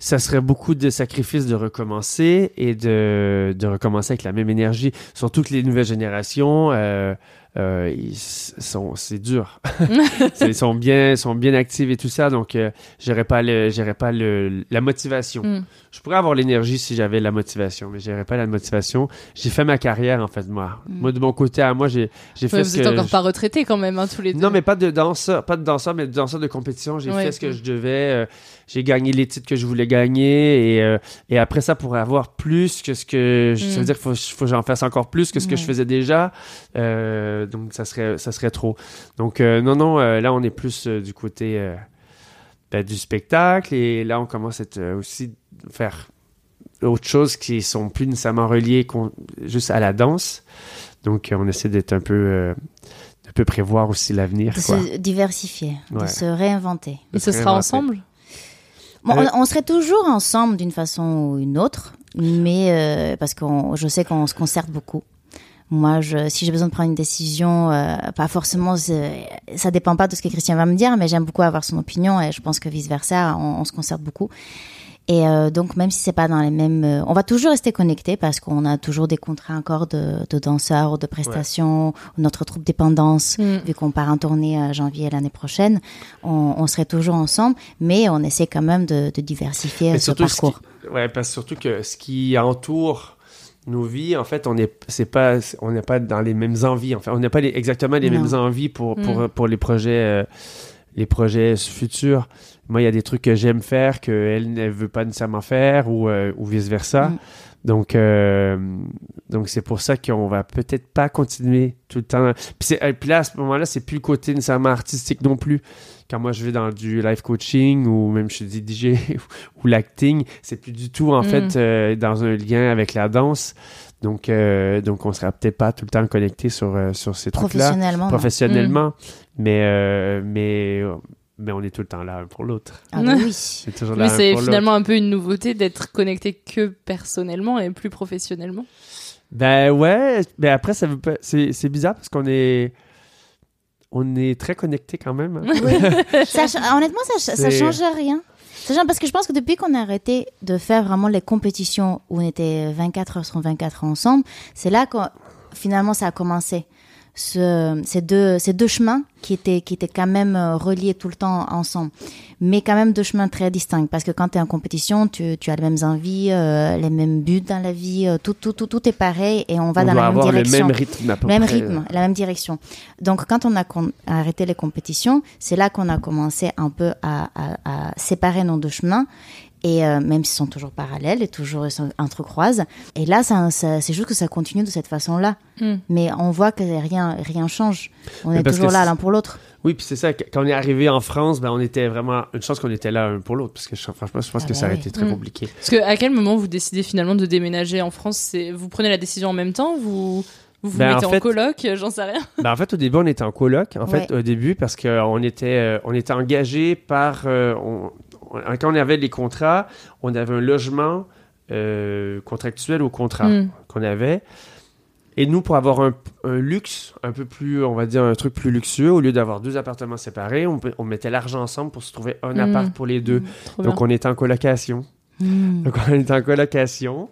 Ça serait beaucoup de sacrifices de recommencer et de, de recommencer avec la même énergie. Surtout que les nouvelles générations, euh, euh, ils sont, c'est dur. *laughs* Ils sont bien, sont bien actifs et tout ça, donc euh, j'aurais pas le, j'aurais pas le, la motivation. Mm. Je pourrais avoir l'énergie si j'avais la motivation, mais j'aurais pas la motivation. J'ai fait ma carrière en fait moi. Mm. Moi de mon côté à moi, j'ai, j'ai fait Ouais, ce vous êtes que encore je- pas retraités quand même, hein, tous les deux. non, mais pas de danseur, pas de danseur, mais de danseur de compétition. J'ai Ouais. fait ce que je devais. euh, j'ai gagné les titres que je voulais gagner. Et, euh, et après ça, pour avoir plus que ce que. je- Ça veut dire qu'il faut, faut que j'en fasse encore plus que ce que je faisais déjà. Euh, donc, ça serait, ça serait trop. Donc, euh, non, non, euh, là, on est plus euh, du côté euh, ben, du spectacle. Et là, on commence à être, euh, aussi faire autre chose qui sont plus nécessairement reliées qu'on- juste à la danse. Donc, euh, on essaie d'être un peu. euh, un peu prévoir aussi l'avenir. De quoi. se diversifier, Ouais. de se réinventer. Et ce sera ensemble? Bon, Euh, on, on serait toujours ensemble d'une façon ou une autre, mais euh, parce que je sais qu'on se concerte beaucoup. Moi, je, si j'ai besoin de prendre une décision, euh, pas forcément, ça dépend pas de ce que Christian va me dire, mais j'aime beaucoup avoir son opinion et je pense que vice versa, on, on se concerte beaucoup. Et euh, donc, même si c'est pas dans les mêmes, euh, on va toujours rester connectés parce qu'on a toujours des contrats encore de, de danseurs ou de prestations, ou notre troupe dépendance, Mm. vu qu'on part en tournée à janvier l'année prochaine, on, on serait toujours ensemble, mais on essaie quand même de, de diversifier Mais ce surtout, ce parcours. qui- ouais, parce que surtout que ce qui entoure nos vies, en fait, on n'est c'est pas, on n'est pas dans les mêmes envies. Enfin, on n'a pas les- exactement les Non. mêmes envies pour, pour, Mm. pour les projets, euh, les projets futurs. Moi, il y a des trucs que j'aime faire qu'elle ne veut pas nécessairement faire ou, euh, ou vice versa. Mm. Donc, euh, donc c'est pour ça qu'on va peut-être pas continuer tout le temps. Puis, euh, puis là, à ce moment-là, c'est plus le côté nécessairement artistique non plus. Quand moi je vais dans du life coaching ou même je suis *laughs* DJ ou l'acting, c'est plus du tout en Mm. fait euh, dans un lien avec la danse. Donc, euh, donc on sera peut-être pas tout le temps connecté sur, sur ces trucs-là. Professionnellement. Professionnellement. Mais, euh, mais, mais on est tout le temps là un pour l'autre. Ah bah oui. *laughs* C'est toujours là Mais c'est finalement un peu une nouveauté d'être connecté que personnellement et plus professionnellement. Ben ouais, mais après ça veut pas c'est c'est bizarre parce qu'on est on est très connecté quand même. hein. Oui. *laughs* Ça ch- honnêtement, ça, ça change rien. Ça change- parce que je pense que depuis qu'on a arrêté de faire vraiment les compétitions où on était 24 heures sur 24 heures ensemble, c'est là que finalement ça a commencé. Ce- ces, deux, ces deux chemins qui étaient, qui étaient quand même euh, reliés tout le temps ensemble, mais quand même deux chemins très distincts. Parce que quand tu es en compétition, tu, tu as les mêmes envies, euh, les mêmes buts dans la vie, euh, tout, tout, tout, tout est pareil et on va On dans la même direction. même rythme Même près. rythme, la même direction. Donc, quand on a arrêté les compétitions, c'est là qu'on a commencé un peu à, à- à séparer nos deux chemins Et euh, même s'ils sont toujours parallèles et toujours ils s'entrecroisent. Et là, ça, ça- c'est juste que ça continue de cette façon-là. Mm. Mais on voit que rien, rien change. On Mais est toujours là l'un pour l'autre. Oui, puis c'est ça, qu- quand on est arrivé en France, ben, on était vraiment. Une chance qu'on était là un pour l'autre, parce que je- franchement, je pense Ah que ça aurait oui. été très Mm. compliqué. Parce que à quel moment vous décidez finalement de déménager en France? Vous prenez la décision en même temps? Vous vous, vous Ben, en mettez en, fait- coloc? *laughs* J'en sais rien. Ben, en fait, au début, on était en coloc. En fait, au début, parce qu'on était, euh, on était engagé par. euh, on- on- quand on avait les contrats, on avait un logement euh, contractuel au contrat Mm. qu'on avait. Et nous, pour avoir un, un luxe un peu plus, on va dire, un truc plus luxueux, au lieu d'avoir deux appartements séparés, on, mettait l'argent ensemble pour se trouver un Mm. appart pour les deux. Trop Donc, on était en colocation. Donc, on était en colocation.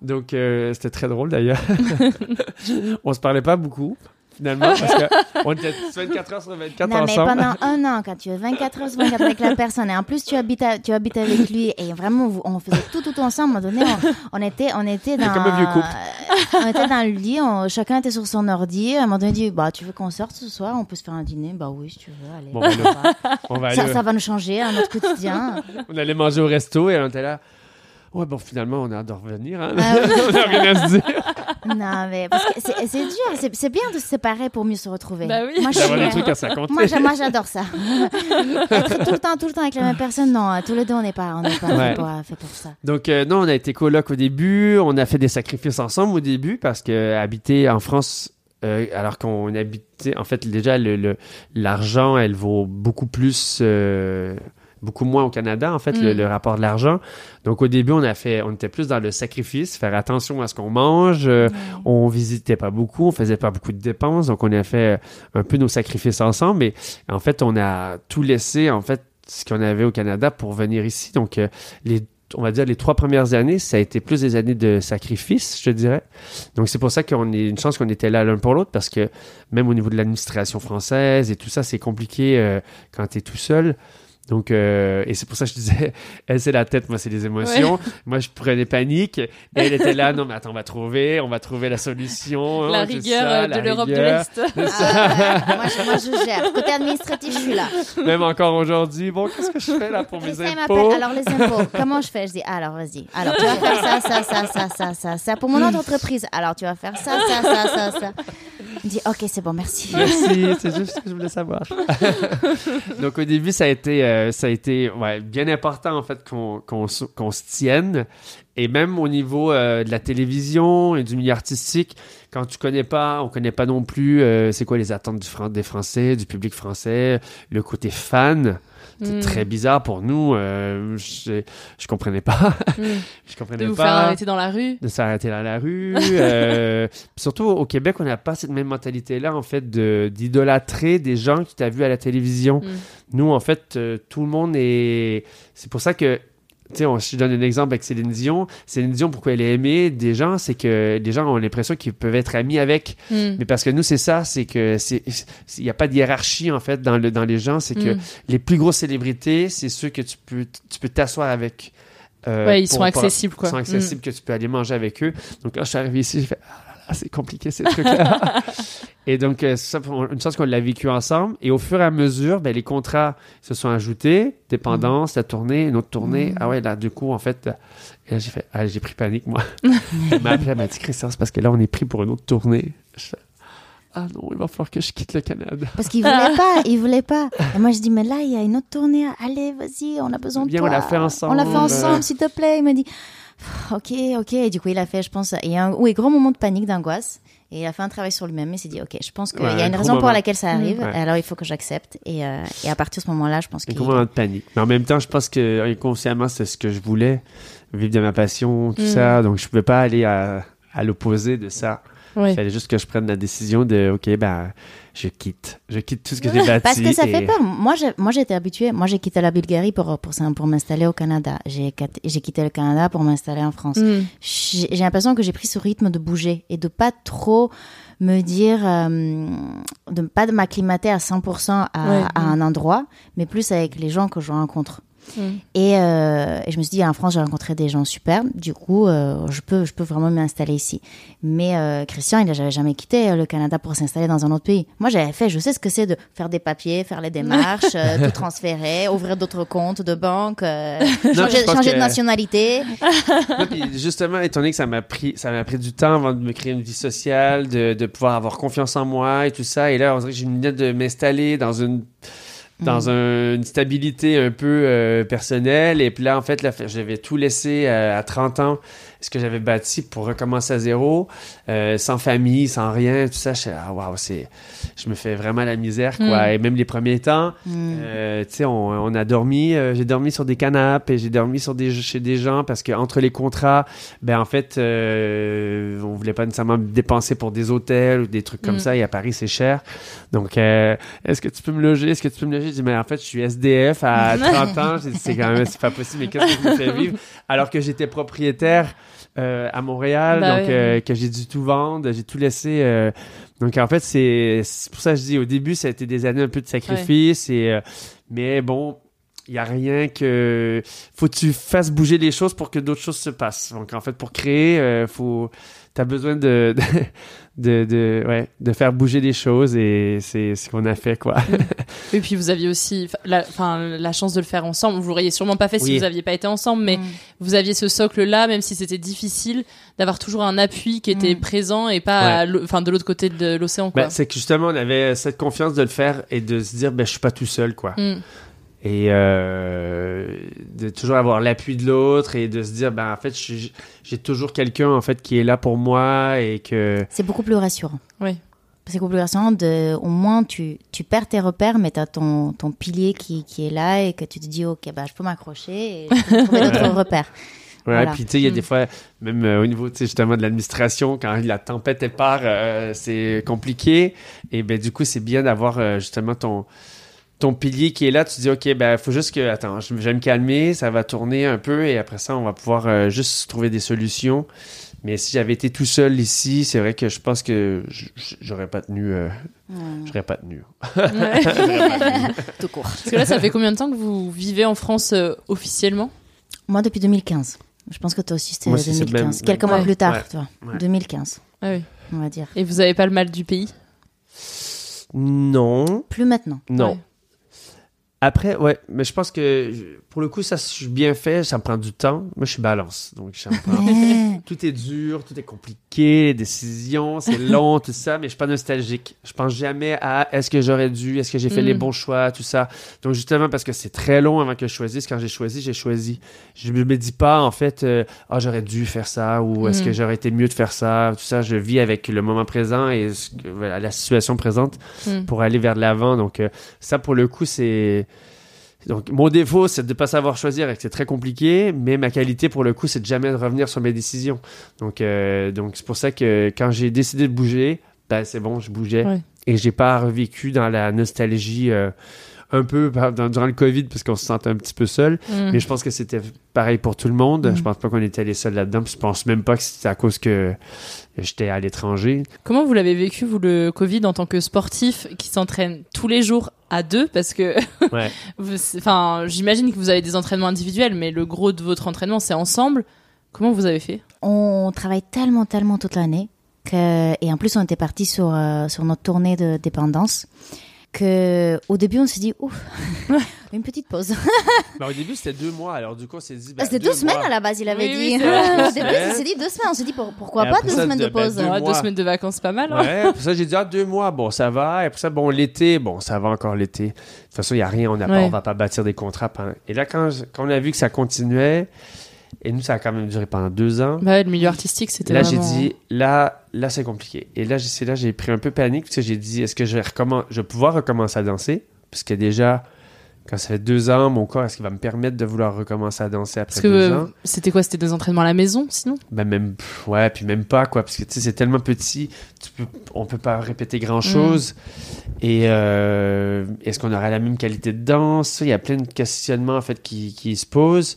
Donc, euh, c'était très drôle d'ailleurs. *laughs* on se parlait pas beaucoup, finalement, parce qu'on était 24 heures sur 24 Non, mais pendant un an, quand tu es 24 heures sur 24 avec la personne, et en plus tu habites, à- tu habites avec lui, et vraiment, on faisait tout, tout ensemble. À un moment donné, on, on était, on était dans. Comme un vieux couple. on était dans le lit, on- chacun était sur son ordi. À un moment donné, on dit Bah, tu veux qu'on sorte ce soir? On peut se faire un dîner? Bah oui, si tu veux, allez. Bon, ben là, on va ça, aller- ça va nous changer à notre quotidien. On allait manger au resto et on était là. Ouais, bon, finalement, on a hâte de revenir. Hein? Ah *laughs* on n'a rien à se dire. non, mais parce que c'est c'est dur, c'est c'est bien de se séparer pour mieux se retrouver. Bah oui. Moi, *laughs* j'adore ça. Être tout le temps, tout le temps avec la même personne, non, tous les deux, on n'est pas, on n'est pas Ouais. fait, pour, fait pour ça. Donc, euh, non, on a été coloc au début. On a fait des sacrifices ensemble au début parce que habiter en France, euh, alors qu'on habitait, en fait, déjà, le- le- l'argent, elle vaut beaucoup plus. Beaucoup moins au Canada, en fait, le, Mm. le rapport de l'argent. Donc, au début, on a fait, on était plus dans le sacrifice, faire attention à ce qu'on mange. euh, On visitait pas beaucoup, on faisait pas beaucoup de dépenses. Donc, on a fait euh, un peu nos sacrifices ensemble. Et en fait, on a tout laissé, en fait, ce qu'on avait au Canada pour venir ici. Donc, euh, les on va dire les trois premières années, ça a été plus des années de sacrifice, je te dirais. Donc c'est pour ça qu'on est une chance qu'on était là l'un pour l'autre parce que même au niveau de l'administration française et tout ça, c'est compliqué euh, quand tu es tout seul. Donc, euh, et c'est pour ça que je disais, *laughs* elle c'est la tête, moi c'est les émotions. Moi je prenais panique. Et elle était là, non mais attends, on va trouver, on va trouver la solution. La hein, rigueur, ça, euh, de l'Europe de l'Est. Ah, moi, je, moi, je gère. Côté administratif, je suis là. Même encore aujourd'hui, bon, qu'est-ce que je fais là pour mes impôts? Alors, les impôts, comment je fais? Je dis, alors, vas-y. Alors, tu vas faire ça, ça, ça, ça, ça, ça, ça. Pour mon *laughs* entreprise, alors, tu vas faire ça, ça, ça, ça, ça. Il dit, ok, c'est bon, merci. *laughs* Merci, c'est juste ce que je voulais savoir. *laughs* Donc au début, ça a été, euh, ça a été ouais, bien important en fait qu'on qu'on se qu'on se tienne. Et même au niveau euh, de la télévision et du milieu artistique, quand tu connais pas, on connaît pas non plus euh, c'est quoi les attentes du Fran- des Français, du public français, le côté fan. C'est Mm. très bizarre pour nous. euh, je, je comprenais pas. Mm. *laughs* je comprenais De vous pas faire arrêter dans la rue de s'arrêter dans la rue. *laughs* euh, surtout au Québec, on n'a pas cette même mentalité-là, en fait, de- d'idolâtrer des gens qui t'as vu à la télévision. Mm. Nous, en fait, euh, tout le monde est. C'est pour ça que. Tu sais, je te donne un exemple avec Céline Dion. Céline Dion, pourquoi elle est aimée des gens, c'est que les gens ont l'impression qu'ils peuvent être amis avec. Mm. Mais parce que nous, c'est ça, c'est que c'est il n'y a pas de hiérarchie, en fait, dans, le, dans les gens. C'est que Mm. les plus grosses célébrités, c'est ceux que tu peux tu peux t'asseoir avec. euh, Ouais, ils pour- sont pour- accessibles, quoi. Ils sont Mm. accessibles, que tu peux aller manger avec eux. Donc là, je suis arrivé ici, j'ai fait Ah c'est compliqué ces trucs-là. *laughs* et donc, euh, ça, une chance qu'on l'a vécu ensemble. Et au fur et à mesure, ben, les contrats se sont ajoutés. Dépendance, la tournée, une autre tournée. Mm. Ah ouais, là, du coup, en fait, euh, j'ai fait Ah, j'ai pris panique, moi. *laughs* elle m'a appelé, elle m'a dit Christian, c'est parce que là, on est pris pour une autre tournée. Je ah non, il va falloir que je quitte le Canada. Parce qu'il voulait *laughs* pas, il voulait pas. Et moi, je dis, mais là, il y a une autre tournée. Allez, vas-y, on a besoin de toi. on l'a fait ensemble. On l'a fait ensemble, s'il te plaît. Il m'a dit, ok, ok. Et du coup, il a fait, je pense, il y a un oui, gros moment de panique, d'angoisse. Et il a fait un travail sur lui-même. Il s'est dit, ok, je pense qu'il Ouais, y a un une raison pour laquelle ça arrive. Ouais. Alors, il faut que j'accepte. Et, euh, et à partir de ce moment-là, je pense Un qu'il. gros moment de panique. Mais en même temps, je pense que inconsciemment, c'est ce que je voulais. Vivre de ma passion, tout Mm. ça. Donc, je pouvais pas aller à, à l'opposé de ça. Il fallait juste que je prenne la décision de, OK, ben, je quitte. Je quitte tout ce que j'ai bâti. *laughs* Parce que ça et- fait peur. Moi, j'ai- moi, j'étais habituée. Moi, j'ai quitté la Bulgarie pour, pour, ça- pour m'installer au Canada. J'ai quitté- j'ai quitté le Canada pour m'installer en France. Mm. J'ai l'impression que j'ai pris ce rythme de bouger et de pas trop me dire, euh, de pas de m'acclimater à 100% à, Ouais. à un endroit, mais plus avec les gens que je rencontre. Mm. Et, euh, et je me suis dit, en France, j'ai rencontré des gens super. Du coup, euh, je, peux, je peux vraiment m'installer ici. Mais euh, Christian, il n'avait jamais quitté le Canada pour s'installer dans un autre pays. Moi, j'avais fait, je sais ce que c'est de faire des papiers, faire les démarches, *laughs* tout transférer, ouvrir d'autres comptes de banque, Non, changer, que- de nationalité. Non, puis justement, étant donné que ça m'a pris, ça m'a pris du temps avant de me créer une vie sociale, de, de pouvoir avoir confiance en moi et tout ça. Et là, on dirait que j'ai une idée de m'installer dans une dans un- une stabilité un peu euh, personnelle. Et puis là, en fait, j'avais tout laissé euh, à 30 ans, ce que j'avais bâti pour recommencer à zéro, euh, sans famille, sans rien, tout ça. Je ah, waouh, c'est, je me fais vraiment la misère, quoi. Mm. Et même les premiers temps, Mm. euh, tu sais, on, on a dormi, euh, j'ai dormi sur des canapes et j'ai dormi sur des, chez des gens parce que entre les contrats, ben en fait, euh, on voulait pas nécessairement dépenser pour des hôtels ou des trucs comme Mm. ça. Et à Paris, c'est cher. Donc, euh, est-ce que tu peux me loger? Est-ce que tu peux me loger? Je dis, mais en fait, je suis SDF à *laughs* 30 ans. J'ai dit, c'est quand même, c'est pas possible. Mais qu'est-ce que je me fais vivre? Alors que j'étais propriétaire à Montréal, Bah donc oui. euh, que j'ai dû tout vendre, j'ai tout laissé. euh, donc en fait, c'est c'est pour ça que je dis au début, ça a été des années un peu de sacrifice. Et, euh, mais bon, il n'y a rien que. faut que tu fasses bouger les choses pour que d'autres choses se passent. Donc en fait, pour créer, euh, faut. T'as besoin de, de, de, ouais, de faire bouger les choses et c'est ce qu'on a fait, quoi. *laughs* Et puis vous aviez aussi la, enfin, la chance de le faire ensemble. Vous l'auriez sûrement pas fait si vous aviez pas été ensemble, mais vous aviez ce socle-là, même si c'était difficile, d'avoir toujours un appui qui était présent et pas enfin, de l'autre côté de l'océan. quoi. Ben, c'est que justement, on avait cette confiance de le faire et de se dire, ben, je suis pas tout seul, quoi. Mm. Et euh, de toujours avoir l'appui de l'autre et de se dire, ben, en fait, j'ai toujours quelqu'un, en fait, qui est là pour moi et que. C'est beaucoup plus rassurant. Oui. C'est beaucoup plus rassurant de, au moins tu, tu perds tes repères, mais tu as ton, ton pilier qui, qui est là et que tu te dis, ok, bah, je peux m'accrocher et je peux trouver d'autres repères. Ouais, Voilà. puis tu sais, il y a Mm. des fois, même euh, au niveau, tu sais, justement de l'administration, quand la tempête est part, euh, c'est compliqué. Et ben du coup, c'est bien d'avoir euh, justement ton ton pilier qui est là. Tu dis, ok, ben faut juste que, attends, je, je vais me calmer, ça va tourner un peu, et après ça, on va pouvoir euh, juste trouver des solutions. Mais si j'avais été tout seul ici, c'est vrai que je pense que j'aurais pas tenu. euh. J'aurais pas tenu. Ouais. *laughs* J'aurais pas tenu. Tout court. Parce que là, ça fait combien de temps que vous vivez en France euh, officiellement? Moi, depuis 2015. Je pense que toi aussi, c'était Moi aussi, c'est 2015. même- Quelques mois Ouais. plus tard, Ouais. toi. Ouais. 2015, Ah oui. on va dire. Et vous avez pas le mal du pays? Non. Plus maintenant. Non. Après, ouais, mais je pense que pour le coup, ça, je suis bien fait, ça me prend du temps. Moi, je suis balance. Donc, ça me prend- *laughs* tout est dur, tout est compliqué, les décisions, c'est *laughs* long, tout ça, mais je suis pas nostalgique. Je pense jamais à est-ce que j'aurais dû, est-ce que j'ai fait Mm. les bons choix, tout ça. Donc, justement, parce que c'est très long avant que je choisisse, quand j'ai choisi, j'ai choisi. Je me dis pas, en fait, euh, ah, j'aurais dû faire ça, ou est-ce Mm. que j'aurais été mieux de faire ça, tout ça. Je vis avec le moment présent et voilà, la situation présente Mm. pour aller vers de l'avant. Donc, euh, ça, pour le coup, c'est. Donc, mon défaut, c'est de ne pas savoir choisir et que c'est très compliqué, mais ma qualité, pour le coup, c'est de jamais revenir sur mes décisions. Donc, euh, donc c'est pour ça que quand j'ai décidé de bouger, ben, c'est bon, je bougeais. Ouais. Et j'ai pas revécu dans la nostalgie euh, un peu par- dans- durant le COVID, parce qu'on se sentait un petit peu seul. Mm. Mais je pense que c'était pareil pour tout le monde. Mm. Je pense pas qu'on était les seuls là-dedans. Je pense même pas que c'était à cause que j'étais à l'étranger. Comment vous l'avez vécu, vous, le Covid, en tant que sportif qui s'entraîne tous les jours à deux? Parce que, *laughs* Ouais. enfin, j'imagine que vous avez des entraînements individuels, mais le gros de votre entraînement, c'est ensemble. Comment vous avez fait? On travaille tellement, tellement toute l'année. Que... Et en plus, on était parti sur, euh, sur notre tournée de dépendance. Que au début, on s'est dit, ouf, *laughs* une petite pause. *laughs* Ben, au début, c'était deux mois. Alors, du coup, on s'est dit. ben, Ah, C'était deux, semaines mois. à la base, il avait Oui, dit. oui, c'est. Au début, on s'est dit deux semaines. On s'est dit pour- pourquoi pas deux ça, semaines de de- ben, pause. deux Ah, Deux semaines de vacances, pas mal. hein Ouais, pour ça, j'ai dit, ah, deux mois, bon, ça va. Et pour ça, bon, l'été, bon, ça va encore l'été. De toute façon, il n'y a rien, on n'a pas, on va pas bâtir des contrats. pendant- Et là, quand on a vu que ça continuait, et nous, ça a quand même duré pendant deux ans. Bah ouais, le milieu artistique, c'était Là, j'ai dit, là, là, c'est compliqué. Et là, j'ai- c'est là, j'ai pris un peu panique parce que j'ai dit, est-ce que je vais, recommen- je vais pouvoir recommencer à danser? Parce que déjà, quand ça fait deux ans, mon corps, est-ce qu'il va me permettre de vouloir recommencer à danser après Parce que deux euh, ans? c'était quoi? C'était des entraînements à la maison, sinon? Ben même pff, ouais puis même pas quoi parce que tu sais c'est tellement petit tu peux, on peut pas répéter grand chose et euh, est-ce qu'on aura la même qualité de danse? Il y a plein de questionnements en fait qui, qui se posent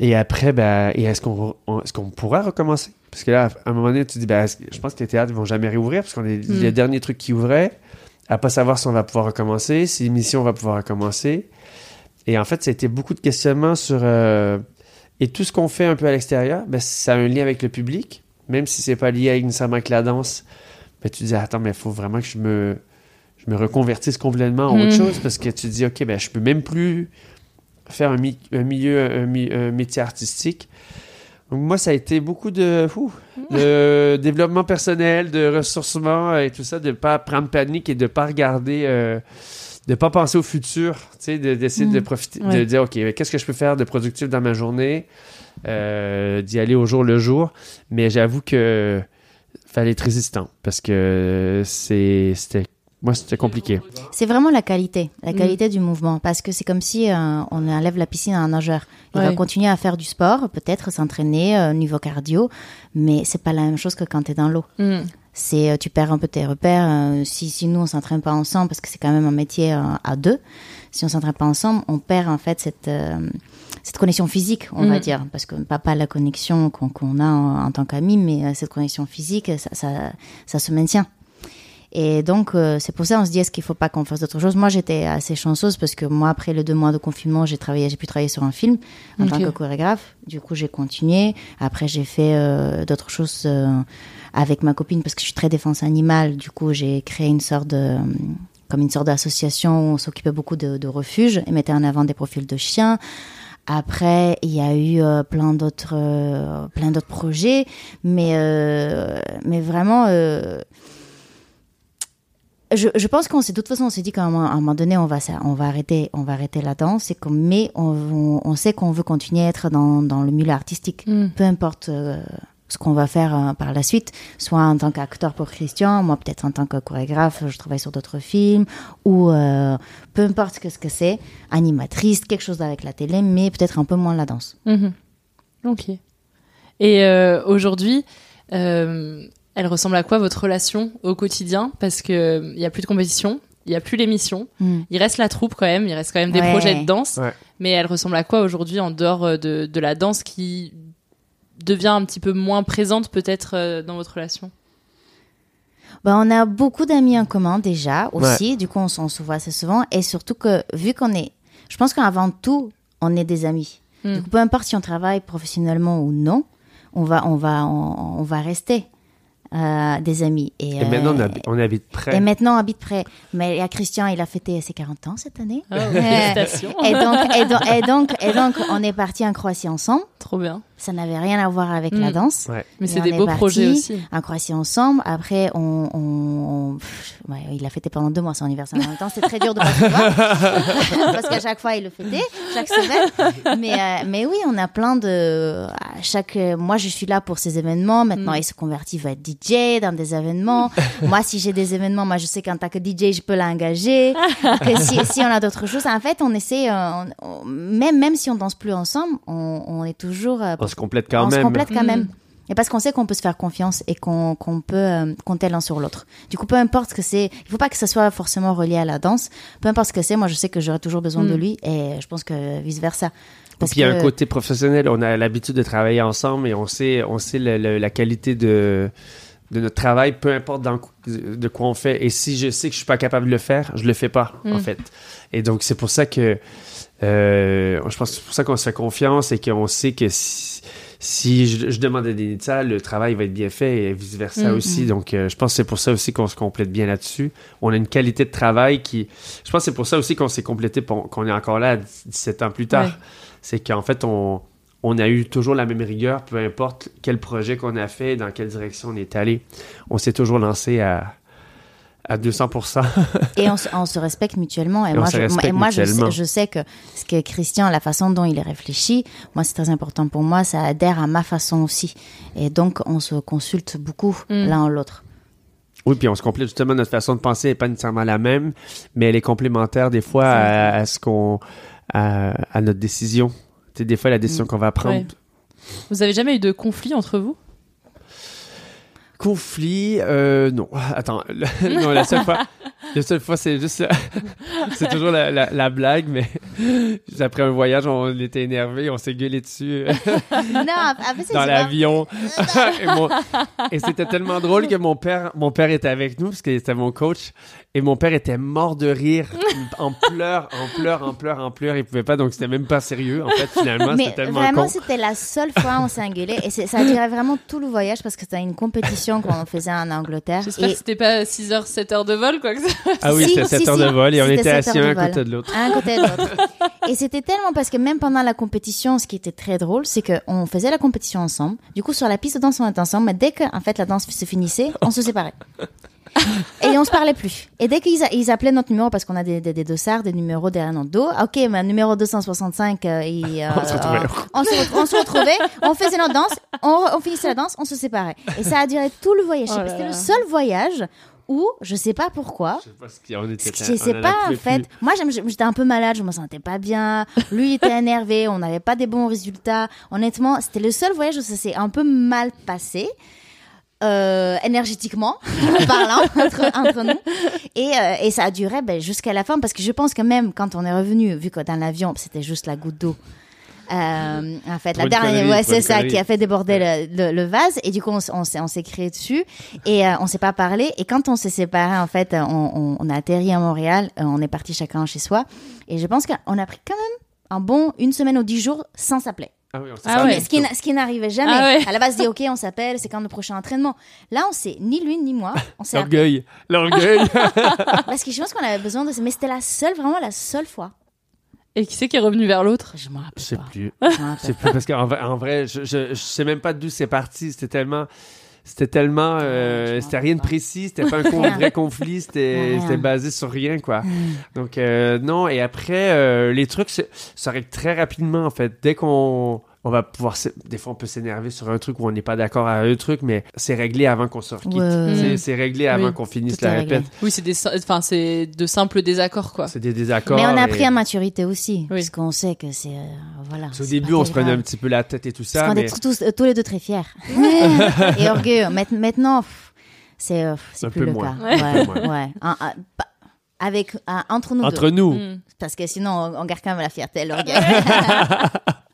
et après ben et est-ce qu'on on- est-ce qu'on pourra recommencer? Parce que là à un moment donné tu te dis ben je pense que les théâtres vont jamais réouvrir parce qu'on est Mm. les derniers trucs qui ouvraient à pas savoir si on va pouvoir recommencer si l'émission va pouvoir recommencer Et en fait, ça a été beaucoup de questionnements sur. euh, et tout ce qu'on fait un peu à l'extérieur, ben, ça a un lien avec le public, même si c'est pas lié nécessairement avec la danse. Ben, tu dis, attends, mais il faut vraiment que je me, je me reconvertisse complètement à autre Mm. chose parce que tu dis, OK, ben, je peux même plus faire un, mi- un milieu, un, mi- un métier artistique. Donc, moi, ça a été beaucoup de, de développement personnel, de ressourcement et tout ça, de pas prendre panique et de pas regarder, euh, de pas penser au futur, tu sais, de- d'essayer de Mm. profiter, de dire, OK, mais qu'est-ce que je peux faire de productif dans ma journée, euh, d'y aller au jour le jour. Mais j'avoue que fallait être résistant parce que c'est, c'était, moi, c'était compliqué. C'est vraiment la qualité, la Mm. qualité du mouvement, parce que c'est comme si euh, on enlève la piscine à un nageur. Il va continuer à faire du sport, peut-être s'entraîner euh, au niveau cardio, mais c'est pas la même chose que quand tu es dans l'eau. Mm. C'est euh, tu perds un peu tes repères. euh, si, si nous on s'entraîne pas ensemble, parce que c'est quand même un métier euh, à deux, si on s'entraîne pas ensemble, on perd en fait cette euh, cette connexion physique, on va Mm. dire, parce que pas pas la connexion qu'on qu'on a en, en tant qu'amis, mais euh, cette connexion physique, ça, ça, ça se maintient. Et donc, euh, c'est pour ça on se dit, est-ce qu'il faut pas qu'on fasse d'autres choses? Moi, j'étais assez chanceuse parce que moi, après les deux mois de confinement, j'ai travaillé, j'ai pu travailler sur un film en tant que chorégraphe. Du coup, j'ai continué. Après, j'ai fait euh, d'autres choses euh, avec ma copine parce que je suis très défense animale. Du coup, j'ai créé une sorte de comme une sorte d'association où on s'occupait beaucoup de, de refuges et mettait en avant des profils de chiens. Après, il y a eu euh, plein d'autres euh, plein d'autres projets, mais euh, mais vraiment. Je, je pense qu'on s'est de toute façon on s'est dit qu'à un, moment- à un moment donné on va ça- on va arrêter on va arrêter la danse et qu'on mais on, on, on sait qu'on veut continuer à être dans, dans le milieu artistique Mm. peu importe euh, ce qu'on va faire euh, par la suite soit en tant qu'acteur pour Christian moi peut-être en tant que chorégraphe je travaille sur d'autres films ou euh, peu importe que ce que c'est animatrice quelque chose avec la télé mais peut-être un peu moins la danse Mhm. Ok. Et aujourd'hui, elle ressemble à quoi votre relation au quotidien? Parce que il y a plus de compétition, il y a plus l'émission, Mm. il reste la troupe quand même, il reste quand même des Ouais. projets de danse. Ouais. Mais elle ressemble à quoi aujourd'hui en dehors euh, de, de la danse qui devient un petit peu moins présente peut-être euh, dans votre relation? Bah, on a beaucoup d'amis en commun déjà aussi, du coup on, on se voit assez souvent et surtout que vu qu'on est, je pense qu'avant tout on est des amis. Mm. Du coup, peu importe si on travaille professionnellement ou non, on va on va on, on va rester euh, des amis. Et, Et maintenant, on, euh, on habite près. et maintenant on habite près. Mais il y a Christian, il a fêté ses 40 ans cette année. Oh, Euh, félicitations. *laughs* et donc et donc et donc et donc on est parti en Croatie ensemble. Trop bien. Ça n'avait rien à voir avec Mm. la danse. Ouais. Mais c'est on des est beaux parti projets aussi. En Croatie ensemble. Après, on, on- on- pff, ouais, il a fêté pendant deux mois son anniversaire en même temps. C'était très dur de pas se voir *laughs* parce qu'à chaque fois il le fêtait, chaque semaine. Mais euh, mais oui, on a plein de à chaque. Moi, je suis là pour ces événements. Maintenant, Mm. il se convertit, il va être DJ dans des événements. *laughs* moi, si j'ai des événements, moi, je sais qu'en tant que DJ, je peux l'engager. si, si on a d'autres choses, en fait, on essaie. euh, on- on- même même si on danse plus ensemble, on, on est toujours. euh, se complète quand on même. se complète quand Mm. même. Et parce qu'on sait qu'on peut se faire confiance et qu'on peut euh, compter l'un sur l'autre. Du coup, peu importe ce que c'est, il faut pas que ça soit forcément relié à la danse. Peu importe ce que c'est, moi je sais que j'aurai toujours besoin de Mm. lui et je pense que vice versa. Et Parce puis il y a un côté professionnel, on a l'habitude de travailler ensemble et on sait, on sait le- le- la qualité de, de notre travail, peu importe dans, de quoi on fait. Et si je sais que je suis pas capable de le faire, je le fais pas, en Mm. fait. Et donc c'est pour ça que euh, je pense que c'est pour ça qu'on se fait confiance et qu'on sait que si, si je, je demande à Denitza, le travail va être bien fait et vice versa Mm. aussi. Donc euh, je pense que c'est pour ça aussi qu'on se complète bien là-dessus. On a une qualité de travail qui, je pense que c'est pour ça aussi qu'on s'est complété, qu'on est encore là 17 ans plus tard Ouais. c'est qu'en fait, on, on a eu toujours la même rigueur, peu importe quel projet qu'on a fait, dans quelle direction on est allé. On s'est toujours lancé à, à 200%. et on, se- on se respecte mutuellement. Et, Et on moi, je, respecte et moi je, sais, mutuellement. je sais que ce que Christian, la façon dont il est réfléchi, moi c'est très important pour moi. Ça adhère à ma façon aussi. Et donc on se consulte beaucoup Mm. l'un l'autre. oui, puis on se complète justement, notre façon de penser n'est pas nécessairement la même, mais elle est complémentaire des fois à, à ce qu'on. à, à notre décision. Tu sais, des fois, la décision Mm. qu'on va prendre. Ouais. Vous avez jamais eu de conflit entre vous? Conflit, euh, non. *laughs* Attends, non, la seule fois. *laughs* La seule fois, c'est juste. *laughs* c'est toujours la, la- la blague, mais après un voyage, on était énervé, on s'est gueulé dessus non, après, dans l'avion. et mon- et c'était tellement drôle que mon père, mon père était avec nous, parce que c'était mon coach. Et mon père était mort de rire, en pleurs, en pleurs, en pleurs, en pleurs. Il pouvait pas, donc c'était même pas sérieux, en fait, finalement. C'était tellement vraiment, c'était la seule fois où on s'est engueulé. Et ça a duré vraiment tout le voyage parce que c'était une compétition qu'on faisait en Angleterre. J'espère Et que c'était pas 6 heures, 7 heures de vol, quoi que ça. Ah oui, *laughs* Si, c'était 7 si, heures si, de vol et on était assis un à côté de l'autre. Un côté de l'autre. *laughs* Et c'était tellement parce que même pendant la compétition, ce qui était très drôle, c'est qu'on faisait la compétition ensemble. Du coup, sur la piste de danse, on était ensemble. Mais dès que, en fait, la danse se finissait, on se séparait. *laughs* Et on se parlait plus. Et dès qu'ils ils appelaient notre numéro, parce qu'on a des, des, des dossards, des numéros derrière notre dos, ok, mais numéro 265, euh, il, *laughs* euh, On se retrouvait. on, se, re- on se retrouvait, on faisait notre danse, on, on finissait la danse, on se séparait. Et ça a duré tout le voyage. Oh C'était le seul voyage où, je sais pas pourquoi, Je sais pas ce qu'il y a, on était- je sais en pas en fait. plus. Moi j'étais un peu malade, je me sentais pas bien. Lui il était énervé, on n'avait pas des bons résultats. Honnêtement, c'était le seul voyage où ça s'est un peu mal passé. Euh, énergétiquement parlant *laughs* entre, entre nous et, euh, et ça a duré ben, jusqu'à la fin parce que je pense que même quand on est revenu vu que dans l'avion c'était juste la goutte d'eau euh, en fait, Pour la dernière, ouais, c'est ça, qui a fait déborder le, le- le vase. Et du coup, on, s'est, on s'est créé dessus et euh, on s'est pas parlé. Et quand on s'est séparés, en fait, on, on- on a atterri à Montréal. euh, on est parti chacun chez soi. Et je pense qu'on a pris quand même un bon une semaine ou dix jours sans s'appeler. Ah oui, on Ah ouais. Ce qui, n'arrivait jamais. Ah ouais. À la base, dit OK, on s'appelle, c'est quand le prochain entraînement. Là, on sait ni lui ni moi. L'orgueil, l'orgueil. *laughs* Parce que je pense qu'on avait besoin de ça. Mais c'était la seule, vraiment la seule fois. Et qui c'est qui est revenu vers l'autre? Je m'en Je rappelle sais pas. plus. Je rappelle sais plus parce qu'en vrai, en vrai, je, je, je sais même pas d'où c'est parti. C'était tellement, c'était tellement, euh, je m'en c'était rien de précis. C'était pas un con- *laughs* vrai conflit. C'était, c'était basé sur rien quoi. Donc euh, non. Et après, euh, les trucs, ça règle très rapidement en fait. Dès qu'on on va pouvoir des fois on peut s'énerver sur un truc où on n'est pas d'accord à un truc mais c'est réglé avant qu'on se requitte Ouais. c'est, Mm. c'est réglé avant Oui. qu'on finisse la répète Oui, c'est des, enfin, c'est de simples désaccords, quoi. c'est des désaccords Mais on a et- pris en maturité aussi. Oui. Parce qu'on sait que c'est. euh, voilà. C'est début on se prenait un petit peu la tête et tout ça Parce mais est tous, tous- les deux très fiers. *laughs* et orgueilleux. Maintenant, c'est euh, c'est Un plus peu le moins. cas. Ouais, ouais. Un- un- avec, un- entre nous entre deux. nous Mm. Parce que sinon, on, on garde quand même la fierté et l'orgueil. *laughs*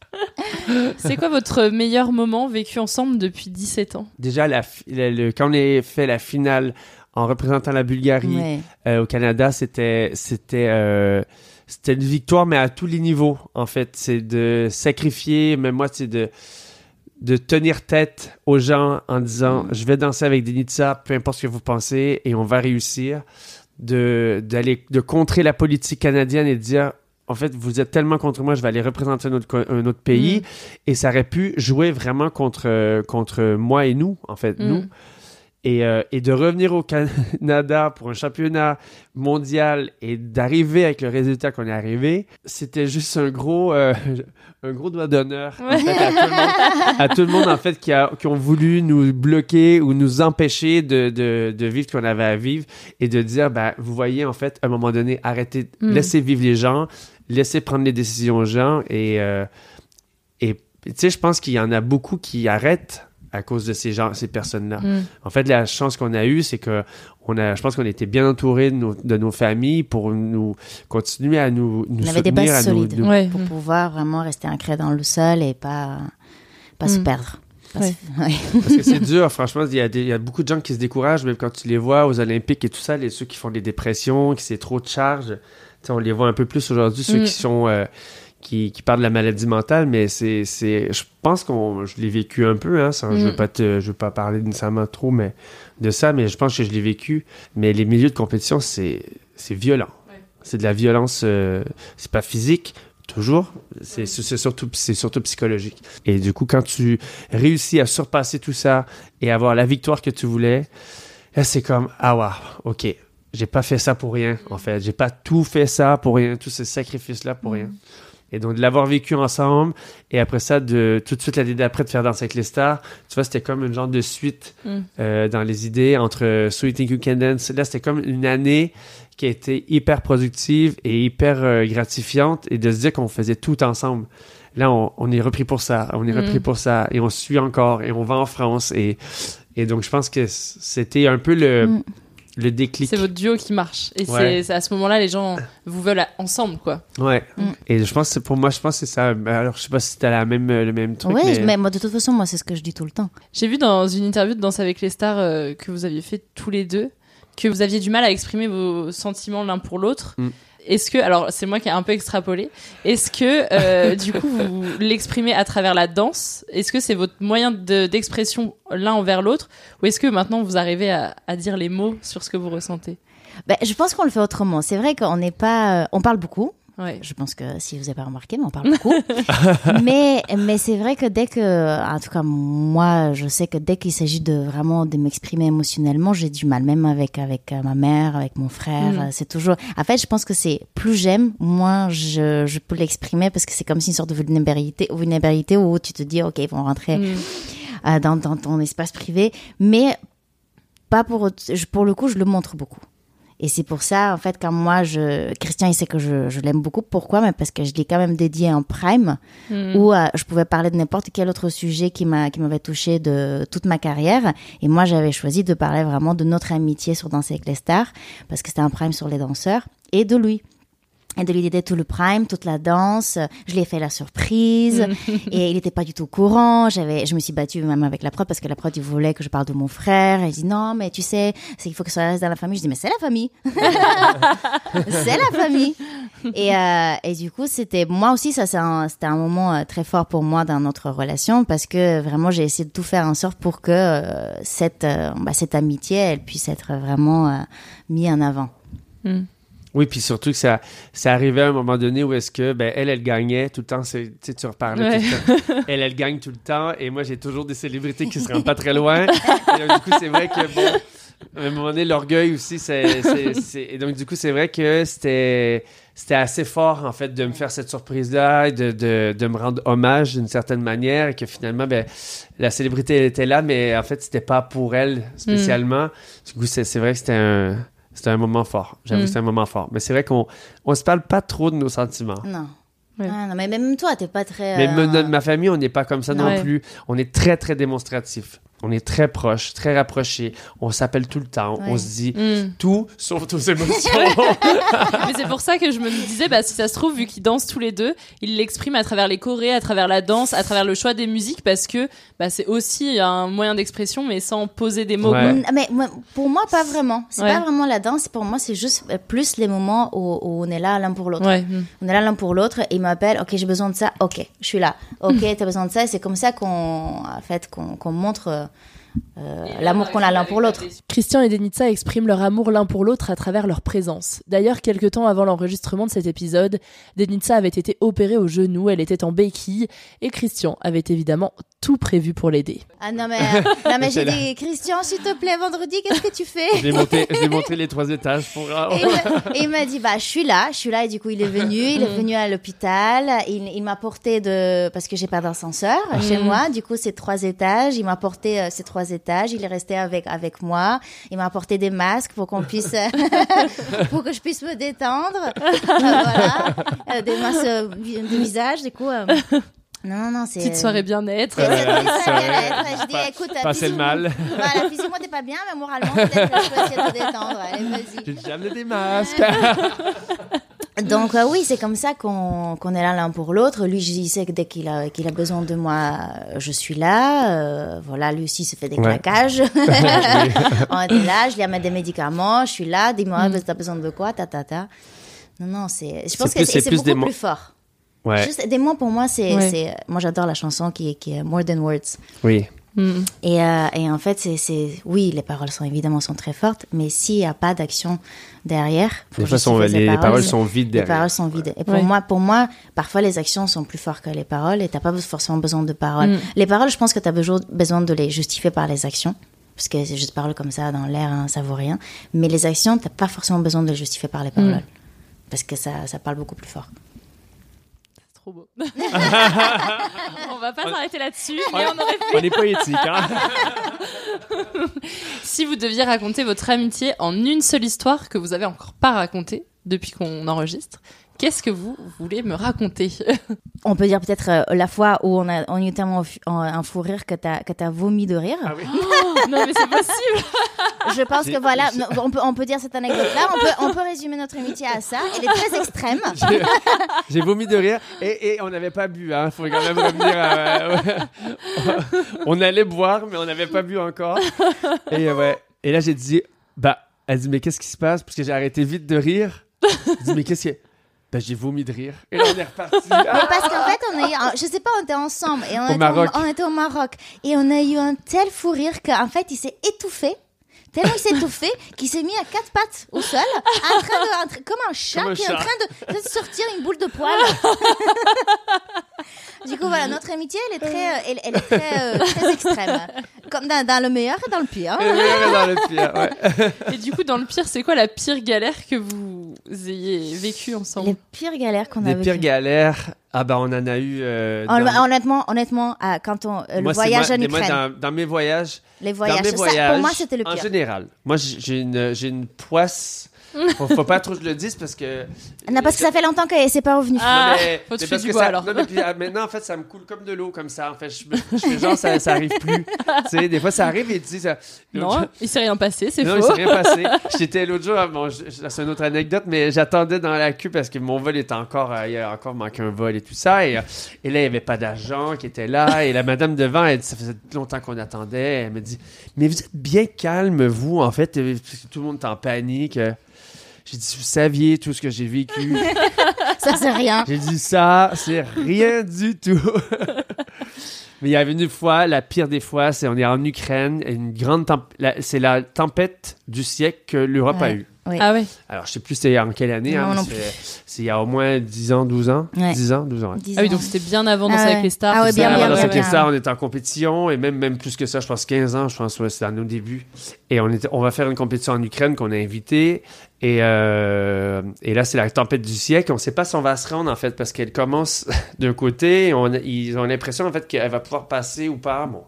*laughs* C'est quoi votre meilleur moment vécu ensemble depuis 17 ans Déjà, la, le- quand on a fait la finale en représentant la Bulgarie Ouais. euh, au Canada, c'était c'était euh, c'était une victoire, mais à tous les niveaux. En fait, c'est de sacrifier, même moi, c'est de de tenir tête aux gens en disant Mm. je vais danser avec Denitsa, peu importe ce que vous pensez, et on va réussir. De d'aller de contrer la politique canadienne et de dire en fait, vous êtes tellement contre moi, je vais aller représenter un autre, co- un autre pays. Mm. Et ça aurait pu jouer vraiment contre, contre moi et nous, en fait, Mm. nous. Et, euh, et de revenir au Canada pour un championnat mondial et d'arriver avec le résultat qu'on est arrivé, c'était juste un gros, euh, un gros doigt d'honneur en fait, à, tout le monde, à tout le monde en fait qui, a, qui ont voulu nous bloquer ou nous empêcher de, de, de vivre ce qu'on avait à vivre et de dire, ben, vous voyez en fait, à un moment donné, arrêtez, Mm. laissez vivre les gens, laissez prendre les décisions aux gens et, euh, et tu sais, je pense qu'il y en a beaucoup qui arrêtent à cause de ces gens, ces personnes-là. Mm. En fait, la chance qu'on a eue, c'est que on a, je pense qu'on était bien entouré de nos, de nos familles pour nous continuer à nous, nous On avait des soutenir, bases à nous, solides nous- Ouais. pour Mm. pouvoir vraiment rester ancré dans le sol et pas, pas se Mm. perdre. Ouais. Parce que c'est dur, franchement. Il y, a y beaucoup de gens qui se découragent, même quand tu les vois aux Olympiques et tout ça, les, ceux qui font des dépressions, qui c'est trop de charge. On les voit un peu plus aujourd'hui, ceux Mm. qui sont. euh, qui, qui parlent de la maladie mentale, mais c'est, je pense qu'on, je l'ai vécu un peu, hein, sans- je veux Mm. te, veux pas parler nécessairement trop, mais de ça, mais je pense que je l'ai vécu. Mais les milieux de compétition, c'est, c'est violent. C'est de la violence, euh, c'est pas physique, toujours, c'est, surtout, surtout psychologique. Et du coup, quand tu réussis à surpasser tout ça et avoir la victoire que tu voulais, là, c'est comme, ah ouais, ok, j'ai pas fait ça pour rien, en fait. J'ai pas tout fait ça pour rien, tous ces sacrifices-là pour rien. Et donc, de l'avoir vécu ensemble, et après ça, de tout de suite l'année d'après, de faire Danser avec les stars, tu vois, c'était comme une genre de suite Mm. euh, dans les idées entre Sweet and You Can Dance. Là, c'était comme une année qui a été hyper productive et hyper euh, gratifiante, et de se dire qu'on faisait tout ensemble. Là, on, on est repris pour ça, on est Mm. repris pour ça, et on suit encore, et on va en France, et, et donc je pense que c'était un peu le... Mm. le déclic. C'est votre duo qui marche. Et Ouais. c'est- à ce moment-là, les gens vous veulent ensemble, quoi. Ouais. Mm. Et je pense que pour moi, je pense que c'est ça. Alors, je sais pas si c'était la même, le même truc. Oui, mais... mais... moi, de toute façon, moi, c'est ce que je dis tout le temps. J'ai vu dans une interview de Danse avec les stars euh, que vous aviez fait tous les deux que vous aviez du mal à exprimer vos sentiments l'un pour l'autre. Mm. Est-ce que, alors c'est moi qui ai un peu extrapolé, est-ce que euh, du coup vous l'exprimez à travers la danse? Est-ce que c'est votre moyen de- d'expression l'un envers l'autre? Ou est-ce que maintenant vous arrivez à, à dire les mots sur ce que vous ressentez? Ben, je pense qu'on le fait autrement. C'est vrai qu'on n'est pas, euh, on parle beaucoup. Ouais. Je pense que si vous n'avez pas remarqué, mais on parle beaucoup. *laughs* mais mais c'est vrai que dès que, en tout cas moi, je sais que dès qu'il s'agit de vraiment de m'exprimer émotionnellement, j'ai du mal, même avec avec euh, ma mère, avec mon frère. Mm. C'est toujours. En fait, je pense que c'est plus j'aime, moins je je peux l'exprimer parce que c'est comme si une sorte de vulnérabilité, vulnérabilité où tu te dis ok, ils vont rentrer Mm. euh, dans dans ton espace privé, mais pas pour pour le coup, je le montre beaucoup. Et c'est pour ça, en fait, quand moi, je, Christian, il sait que je, je l'aime beaucoup. Pourquoi? Mais parce que je l'ai quand même dédié en prime, Mm. où euh, je pouvais parler de n'importe quel autre sujet qui m'a, qui m'avait touché de toute ma carrière. Et moi, j'avais choisi de parler vraiment de notre amitié sur Danser avec les stars, parce que c'était un prime sur les danseurs, et de lui. Et de lui dédier tout le prime, toute la danse. Je lui ai fait la surprise. *laughs* et il n'était pas du tout au courant. J'avais, je me suis battue même avec la prod parce que la prod, il voulait que je parle de mon frère. Il dit non, mais tu sais, c'est qu'il faut que ça reste dans la famille. Je dis mais c'est la famille. *laughs* c'est la famille. Et, euh, et du coup, c'était moi aussi, ça, c'est un- c'était un moment euh, très fort pour moi dans notre relation parce que vraiment, j'ai essayé de tout faire en sorte pour que euh, cette, euh, bah, cette amitié, elle puisse être vraiment mise en avant. Oui, puis surtout que ça, ça arrivait à un moment donné où est-ce que, ben, elle, elle gagnait tout le temps. Tu sais, tu reparlais Ouais. tout le temps. *laughs* Elle, elle gagne tout le temps. Et moi, j'ai toujours des célébrités qui se rendent pas très loin. Et donc, du coup, c'est vrai que, bon, à un moment donné, l'orgueil aussi, c'est. Et donc, du coup, c'est vrai que c'était. C'était assez fort, en fait, de me faire cette surprise-là, et de, de, de me rendre hommage d'une certaine manière, et que finalement, ben, la célébrité, elle était là, mais en fait, c'était pas pour elle spécialement. Du coup, c'est vrai que c'était un, c'était un moment fort. J'avoue, Mm. c'était un moment fort. Mais c'est vrai qu'on on se parle pas trop de nos sentiments. Non. Ah, non, mais même toi, t'es pas très. Mais euh, ma famille, on n'est pas comme ça non Ouais. plus. On est très, très démonstratif. On est très proche, très rapproché. On s'appelle tout le temps. On se dit Mm. tout sauf nos émotions. *laughs* *laughs* Mais c'est pour ça que je me disais, bah, si ça se trouve, vu qu'ils dansent tous les deux, ils l'expriment à travers les chorés, à travers la danse, à travers le choix des musiques, parce que bah, c'est aussi un moyen d'expression, mais sans poser des mots. Mm, Mais pour moi, pas vraiment. C'est Ouais. pas vraiment la danse. Pour moi, c'est juste euh, plus les moments où, où on est là l'un pour l'autre. Ouais. Mm. On est là l'un pour l'autre et il m'appelle. Ok, j'ai besoin de ça. Ok, je suis là. Ok, t'as besoin de ça. Et c'est comme ça qu'on, en fait, qu'on qu'on montre euh, euh, l'amour qu'on a l'un pour l'autre. Christian et Denitsa expriment leur amour l'un pour l'autre à travers leur présence. D'ailleurs, quelques temps avant l'enregistrement de cet épisode, Denitsa avait été opérée au genou, elle était en béquille, et Christian avait évidemment tout prévu pour l'aider. Ah non mais, euh, *laughs* non, mais j'ai dit Christian, s'il te plaît, vendredi, qu'est-ce que tu fais? Je monté, *laughs* montré les trois étages pour. Et il m'a- et il m'a dit, bah, je suis là, je suis là, et du coup, il est venu, il est venu à l'hôpital, il, il m'a porté de, parce que j'ai pas d'ascenseur chez Mhm. moi, du coup, c'est trois étages, il m'a porté euh, ces trois étages, il est resté avec, avec moi, il m'a apporté des masques pour qu'on puisse, *laughs* *laughs* pour que je puisse me détendre, Euh, *laughs* voilà, Euh, des masques euh, de visage, du coup, euh, non, non, non, c'est... Petite soirée bien-être. Bien-être. Je dis, Pas- écoute, passer le mal. Voilà, physiquement, t'es pas bien, mais moralement, peut-être que je peux essayer de te détendre. Allez, vas-y. J'ai déjà amené des masques. Donc euh, oui, c'est comme ça qu'on qu'on est là l'un pour l'autre. Lui, je sais que dès qu'il a, qu'il a besoin de moi, euh, je suis là. Euh, voilà, lui aussi se fait des Ouais. claquages. *laughs* *laughs* On est là, je lui amène des médicaments, je suis là. Dis-moi, Mm. t'as besoin de quoi, ta ta ta. Non, non, c'est. Je pense que plus- c'est beaucoup des mots. plus fort. Ouais. Juste des mots pour moi, c'est. Ouais. c'est- Moi, j'adore la chanson qui est, qui est More Than Words. Oui. Mm. Et, euh, et en fait, c'est, c'est, oui, les paroles sont évidemment sont très fortes, mais s'il n'y a pas d'action derrière, justifier ces les, les paroles sont vides les derrière. paroles sont vides. Et pour Ouais. moi, pour moi, parfois les actions sont plus fortes que les paroles, et t'as pas forcément besoin de paroles. Mm. Les paroles, je pense que t'as besoin, besoin de les justifier par les actions. Parce que c'est juste paroles comme ça dans l'air, hein, ça vaut rien. Mais les actions, t'as pas forcément besoin de les justifier par les paroles. Mm. Parce que ça, ça parle beaucoup plus fort. C'est trop beau. *laughs* *laughs* on va pas s'arrêter là-dessus, mais on aurait pu. On est poétique, hein? *laughs* Si vous deviez raconter votre amitié en une seule histoire que vous avez encore pas racontée depuis qu'on enregistre, Qu'est-ce que vous voulez me raconter On peut dire peut-être euh, la fois où on, a, on a eu tellement en- un fou rire que t'as que t'as vomi de rire. Ah oui. Non, mais c'est possible. Je pense que voilà, on peut, on peut dire cette anecdote-là. On peut, on peut résumer notre amitié à ça. Elle est très extrême. J'ai- vomi de rire et, et on n'avait pas bu, hein. Faut quand même revenir. à- on allait boire, mais on n'avait pas bu encore. Et euh, ouais. Et là, j'ai dit, bah, elle dit, mais qu'est-ce qui se passe? Parce que j'ai arrêté vite de rire. J'ai dit, mais qu'est-ce que. Bah, j'ai vomi de rire. Et là, on est reparti. *laughs* Mais parce qu'en fait, on a eu, un- je sais pas, on était ensemble et on, Au était, Maroc. on était au Maroc et on a eu un tel fou rire qu'en fait, il s'est étouffé. Tellement il s'est étouffé qu'il s'est mis à quatre pattes au sol, en train de, en comme un chat Comme un qui est chat. en train de, de sortir une boule de poil. *laughs* du coup, voilà, notre amitié, elle est très, euh, elle, elle est très, euh, très extrême. Comme dans, dans le meilleur et dans le pire. Et le meilleur est dans le pire, ouais. *laughs* Et du coup, dans le pire, c'est quoi la pire galère que vous ayez vécue ensemble? Les pires galères qu'on a Des vécues. pires galères. Ah, bah, on en a eu. euh, dans- Honnêtement, honnêtement, euh, quand on, euh, le Moi, c'est voyage moi- en des- moi, Ukraine. dans, dans mes voyages. Les voyages, Dans mes ça, pour voyages, moi, c'était le En pire. général. Moi, j'ai une, j'ai une poisse. Faut, faut pas trop que je le dise parce que. Non, parce que ça fait longtemps qu'elle s'est pas revenue. Ah, Non, mais- faut parce que bois, ça- alors. non, mais puis, ah, maintenant, en fait, ça me coule comme de l'eau, comme ça. En fait, je, je fais genre, ça, ça arrive plus. tu sais, des fois, ça arrive et tu sais, ça. Non, jour- il s'est rien passé, c'est non, il faux. s'est rien passé. J'étais l'autre jour, ah, bon, c'est une autre anecdote, mais j'attendais dans la queue parce que mon vol était encore, euh, il y a encore manqué un vol et tout ça. Et, euh, et là, il n'y avait pas d'agent qui était là. Et la madame devant, elle, dit, ça faisait longtemps qu'on attendait. Elle me dit, mais vous êtes bien calme, vous, en fait, euh, parce que tout le monde est en panique. J'ai dit, vous saviez tout ce que j'ai vécu. *laughs* Ça, c'est rien. J'ai dit ça, c'est rien du tout. *laughs* Mais il y avait une fois, la pire des fois, c'est on est en Ukraine, et une grande c'est la tempête du siècle que l'Europe a eue. Oui. Ah ouais. Alors, je sais plus c'était en quelle année, Non, hein, non c'est c'est il y a au moins 10 ans, 12 ans. Ouais. 10 ans, 12 ans. ouais. Ah oui, donc c'était bien avant Danser Ah avec les stars. Ah tout bien, bien, bien, c'était bien. ça, on était en compétition, et même, même plus que ça, je pense 15 ans, je pense, ouais, c'était à nos débuts. Et on, était, on va faire une compétition en Ukraine qu'on a invité. Et, euh, et là, c'est la tempête du siècle. On ne sait pas si on va se rendre, en fait, parce qu'elle commence *laughs* d'un côté. et on, ils ont l'impression, en fait, qu'elle va pouvoir passer ou pas. Bon.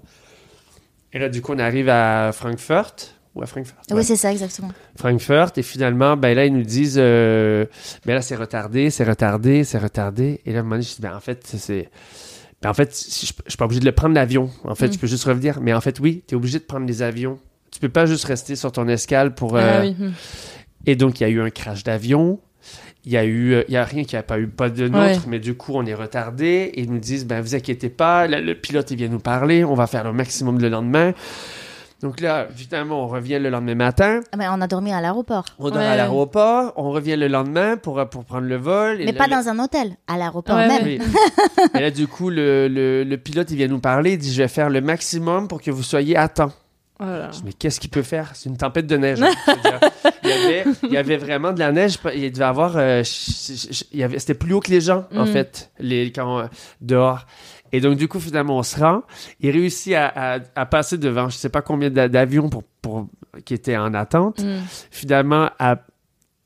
Et là, du coup, on arrive à Francfort. Ou à Francfort. Oui, ouais. c'est ça, exactement. Francfort. Et finalement, ben là, ils nous disent, euh, ben là, c'est retardé, c'est retardé, c'est retardé. Et là, à un moment donné, je dis, ben en fait, c'est. Ben en fait, je, je suis pas obligé de le prendre l'avion. En fait, Mm. je peux juste revenir. Mais en fait, oui, tu es obligé de prendre les avions. Tu peux pas juste rester sur ton escale pour. Ah euh, oui. hmm. Et donc, il y a eu un crash d'avion. Il y a eu, euh, il y a rien qui a pas eu pas de nôtre, Ouais. mais du coup, on est retardé. Et ils nous disent, ben, vous inquiétez pas, le, le pilote, il vient nous parler, on va faire le maximum le lendemain. Donc là, évidemment, on revient le lendemain matin. Ah, mais on a dormi à l'aéroport. On dort Ouais, à l'aéroport, on revient le lendemain pour, euh, pour prendre le vol. et Mais là, pas le- dans un hôtel, à l'aéroport Ouais, même. Oui. *laughs* et là, du coup, le, le- le pilote, il vient nous parler, il dit, je vais faire le maximum pour que vous soyez à temps. Voilà. Je dis, mais qu'est-ce qu'il peut faire? C'est une tempête de neige. hein. Il, y avait, il y avait vraiment de la neige. Il devait avoir. euh, C'était plus haut que les gens, en Mm. fait, les, quand, euh, dehors. Et donc, du coup, finalement, on se rend. Il réussit à, à- à passer devant je sais pas combien d'a- d'avions pour, pour, qui étaient en attente. Hmm. Finalement, à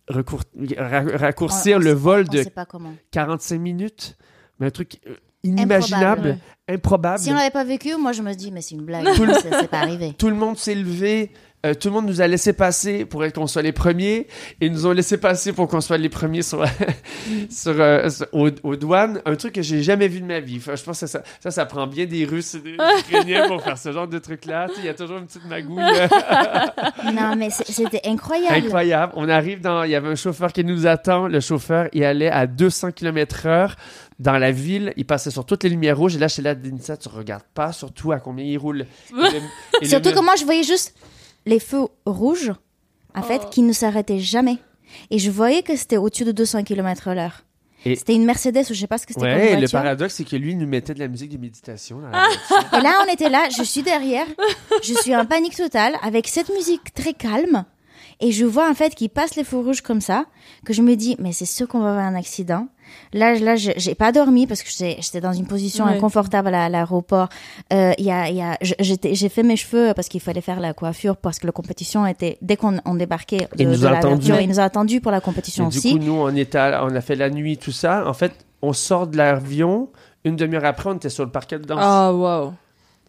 recour- raccourcir On- on le vol de sait pas comment. 45 minutes. Mais un truc euh, inimaginable, improbable. Si on l'avait pas vécu, moi je me dis, mais c'est une blague, c'est pas arrivé. *laughs* Tout le monde s'est levé. Euh, tout le monde nous a laissé passer pour qu'on soit les premiers et ils nous ont laissé passer pour qu'on soit les premiers sur, *laughs* sur, euh, sur- aux, aux douanes. Un truc que j'ai jamais vu de ma vie. Enfin, je pense que ça, ça, ça prend bien des Russes et des Ukrainiens pour faire ce genre de truc-là. Tu sais, Il y a toujours une petite magouille. euh, *laughs* Non, mais c'était incroyable. Incroyable. On arrive dans. Il y avait un chauffeur qui nous attend. Le chauffeur, il allait à 200 km/h dans la ville. Il passait sur toutes les lumières rouges. Et là, chez la Dinsa, tu regardes pas surtout à combien il roule. Et le- et le- Surtout que moi je voyais juste les feux rouges, en Oh. fait, qui ne s'arrêtaient jamais. Et je voyais que c'était au-dessus de 200 km h Et- C'était une Mercedes ou je sais pas ce que c'était Ouais, comme et le paradoxe, c'est que lui, il nous mettait de la musique de méditation. Dans la voiture. Et là, on était là, je suis derrière, je suis en panique totale avec cette musique très calme. Et je vois en fait qu'il passe les feux rouges comme ça, que je me dis, mais c'est sûr qu'on va avoir un accident. Là, là, je- j'ai pas dormi parce que j'étais dans une position Ouais. inconfortable à, à l'aéroport. Euh, Il y a, il y a, j'ai fait mes cheveux parce qu'il fallait faire la coiffure parce que la compétition était dès qu'on on débarquait de, Il nous de la voiture, il nous a attendu pour la compétition du aussi. coup, nous, on, était à- on a fait la nuit, tout ça. En fait, on sort de l'avion. Une demi-heure après, on était sur le parquet de danse. Ah, waouh.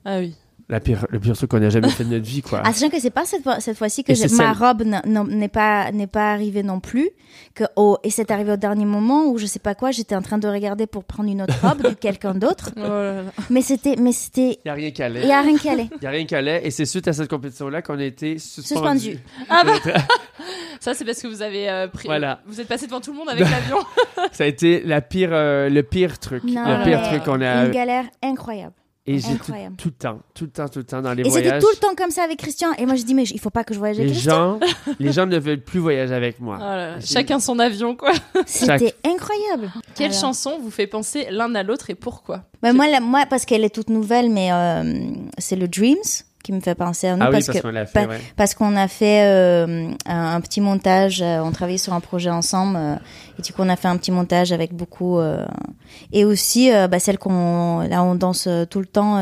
Ah oui. La pire, le pire truc qu'on a jamais fait de notre vie, quoi. Ah, sachant que c'est pas cette, fois- cette fois-ci que ma robe n'est pas n'est pas arrivée non plus. Que au- et c'est arrivé au dernier moment où je sais pas quoi, j'étais en train de regarder pour prendre une autre robe de quelqu'un d'autre. *laughs* Mais c'était mais c'était Il n'y a rien qui allait. Il y a rien qui allait. Il n'y a rien qui allait. Et c'est suite à cette compétition-là qu'on a été suspendu. Suspendu. *laughs* Ah bah Ça, c'est parce que vous avez euh, pris. Voilà. Vous êtes passé devant tout le monde avec l'avion. *laughs* Ça a été la pire, euh, le pire truc. Non, le pire truc qu'on a. Une galère incroyable. Et j'ai tout, tout le temps, tout le temps, tout le temps dans les Et c'était voyages. tout le temps comme ça avec Christian. Et moi je dis mais il faut pas que je voyage avec Les Christian. gens, les gens ne veulent plus voyager avec moi. Oh là Chacun son avion, quoi. C'était incroyable. Quelle Alors. chanson vous fait penser l'un à l'autre et pourquoi? Bah, moi, la- moi, parce qu'elle est toute nouvelle, mais euh, c'est le Dreams qui me fait penser à nous. Ah oui, parce parce que- qu'on l'a fait, pa- ouais. Parce qu'on a fait euh, un, un petit montage, euh, on travaillait sur un projet ensemble, euh, et du coup, on a fait un petit montage avec beaucoup. et aussi, bah, celle qu'on. Là, on danse tout le temps.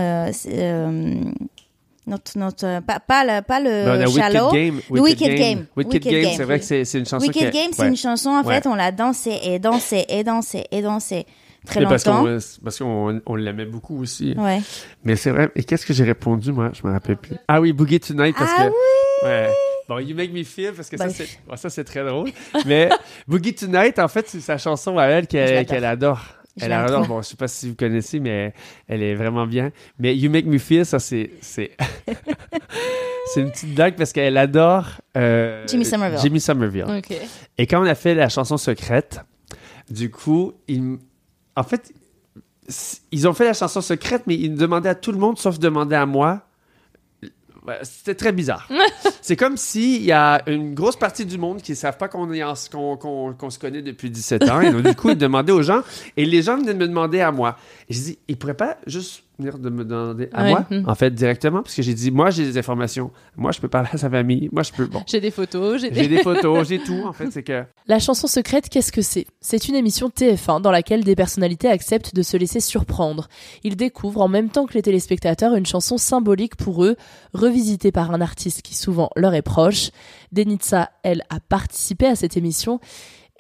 notre, notre, pas, pas, le, pas le on a Wicked shallow. Game. le Wicked Game. Wicked Game, c'est vrai que c'est une chanson Wicked qui Game, c'est ouais. une chanson, en Ouais. fait, on l'a dansé et dansé et dansé et dansé très longtemps. qu'on parce qu'on on l'aimait beaucoup aussi. Ouais. Mais c'est vrai. Et qu'est-ce que j'ai répondu moi? Je me rappelle plus. Ah oui, Boogie Tonight parce Ah que. oui Ouais. Bon, You Make Me Feel parce que Bah, ça c'est bon, ça c'est très drôle. Mais *laughs* Boogie Tonight en fait c'est sa chanson à elle qu'elle adore. Je Elle adore. Bon, je sais pas si vous connaissez, mais elle est vraiment bien. Mais You Make Me Feel, ça c'est c'est *laughs* c'est une petite blague parce qu'elle adore euh, Jimmy Somerville. Jimmy Somerville. Ok. Et quand on a fait la chanson secrète, du coup, ils, en fait, ils ont fait la chanson secrète, mais ils demandaient à tout le monde sauf demander à moi. C'était très bizarre. *laughs* C'est comme s'il y a une grosse partie du monde qui ne savent pas qu'on se connaît depuis 17 ans. Et donc, du coup, ils demandaient aux gens. Et les gens venaient me demander à moi. Et je dis, ils pourraient pas juste venir de me demander à Ouais. moi, Mhm. en fait, directement? Parce que j'ai dit, moi, j'ai des informations. Moi, je peux parler à sa famille. Moi, je peux. Bon. J'ai des photos, j'ai J'ai des photos, *laughs* j'ai tout. En fait, c'est que. La chanson secrète, qu'est-ce que c'est? C'est une émission TF1 dans laquelle des personnalités acceptent de se laisser surprendre. Ils découvrent en même temps que les téléspectateurs une chanson symbolique pour eux, revisitée par un artiste qui souvent leur est proche. Denitsa, elle, a participé à cette émission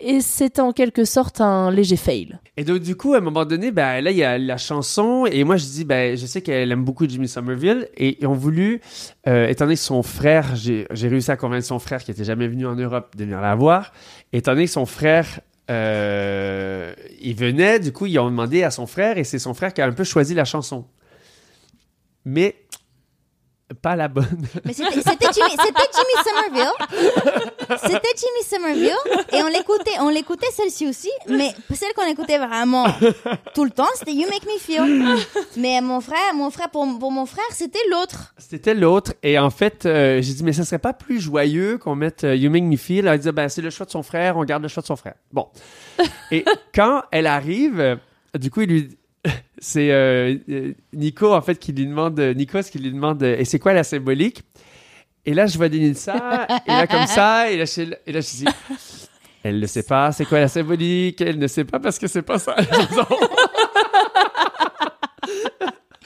et c'est en quelque sorte un léger fail. Et donc, du coup, à un moment donné, ben, là, il y a la chanson. Et moi, je dis, ben, je sais qu'elle aime beaucoup Jimmy Somerville. Et ils ont voulu, euh, étant donné que son frère, j'ai j'ai réussi à convaincre son frère qui était jamais venu en Europe de venir la voir. Étant donné que son frère, euh, il venait, du coup, ils ont demandé à son frère. Et c'est son frère qui a un peu choisi la chanson. Mais pas la bonne. Mais c'était c'était Jimmy, Jimmy Somerville. C'était Jimmy Somerville. Et on l'écoutait, on l'écoutait celle-ci aussi. Mais celle qu'on écoutait vraiment tout le temps, c'était You Make Me Feel. Mais mon frère, mon frère, pour, pour mon frère, c'était l'autre. C'était l'autre. Et en fait, euh, j'ai dit, mais ça serait pas plus joyeux qu'on mette euh, You Make Me Feel? Elle dit, ben, c'est le choix de son frère, on garde le choix de son frère. Bon. Et quand elle arrive, du coup, il lui. *laughs* C'est euh, euh, Nico, en fait, qui lui demande. euh, Nikos qui lui demande, et c'est quoi la symbolique? Et là, je vois Denisa, et là, comme ça, et là, je, et là, je dis, *laughs* elle ne sait pas, c'est quoi la symbolique? Elle ne sait pas parce que c'est pas ça. *laughs* la.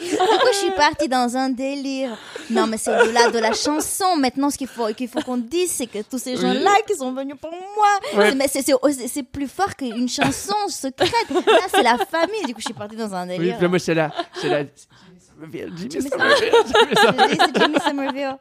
Du coup, je suis partie dans un délire. Non, mais c'est au-delà de la chanson. Maintenant, ce qu'il faut, qu'il faut qu'on dise, c'est que tous ces Oui. gens-là qui sont venus pour moi, Ouais. c'est- mais c'est, c'est, c'est- c'est plus fort qu'une chanson secrète. Là, c'est la famille. Du coup, je suis partie dans un Oui, délire. puis là, moi, j'étais là. J'étais là. Jimmy Somerville, Jimmy Jimmy Somerville, *laughs* Jimmy Somerville. Jimmy Somerville.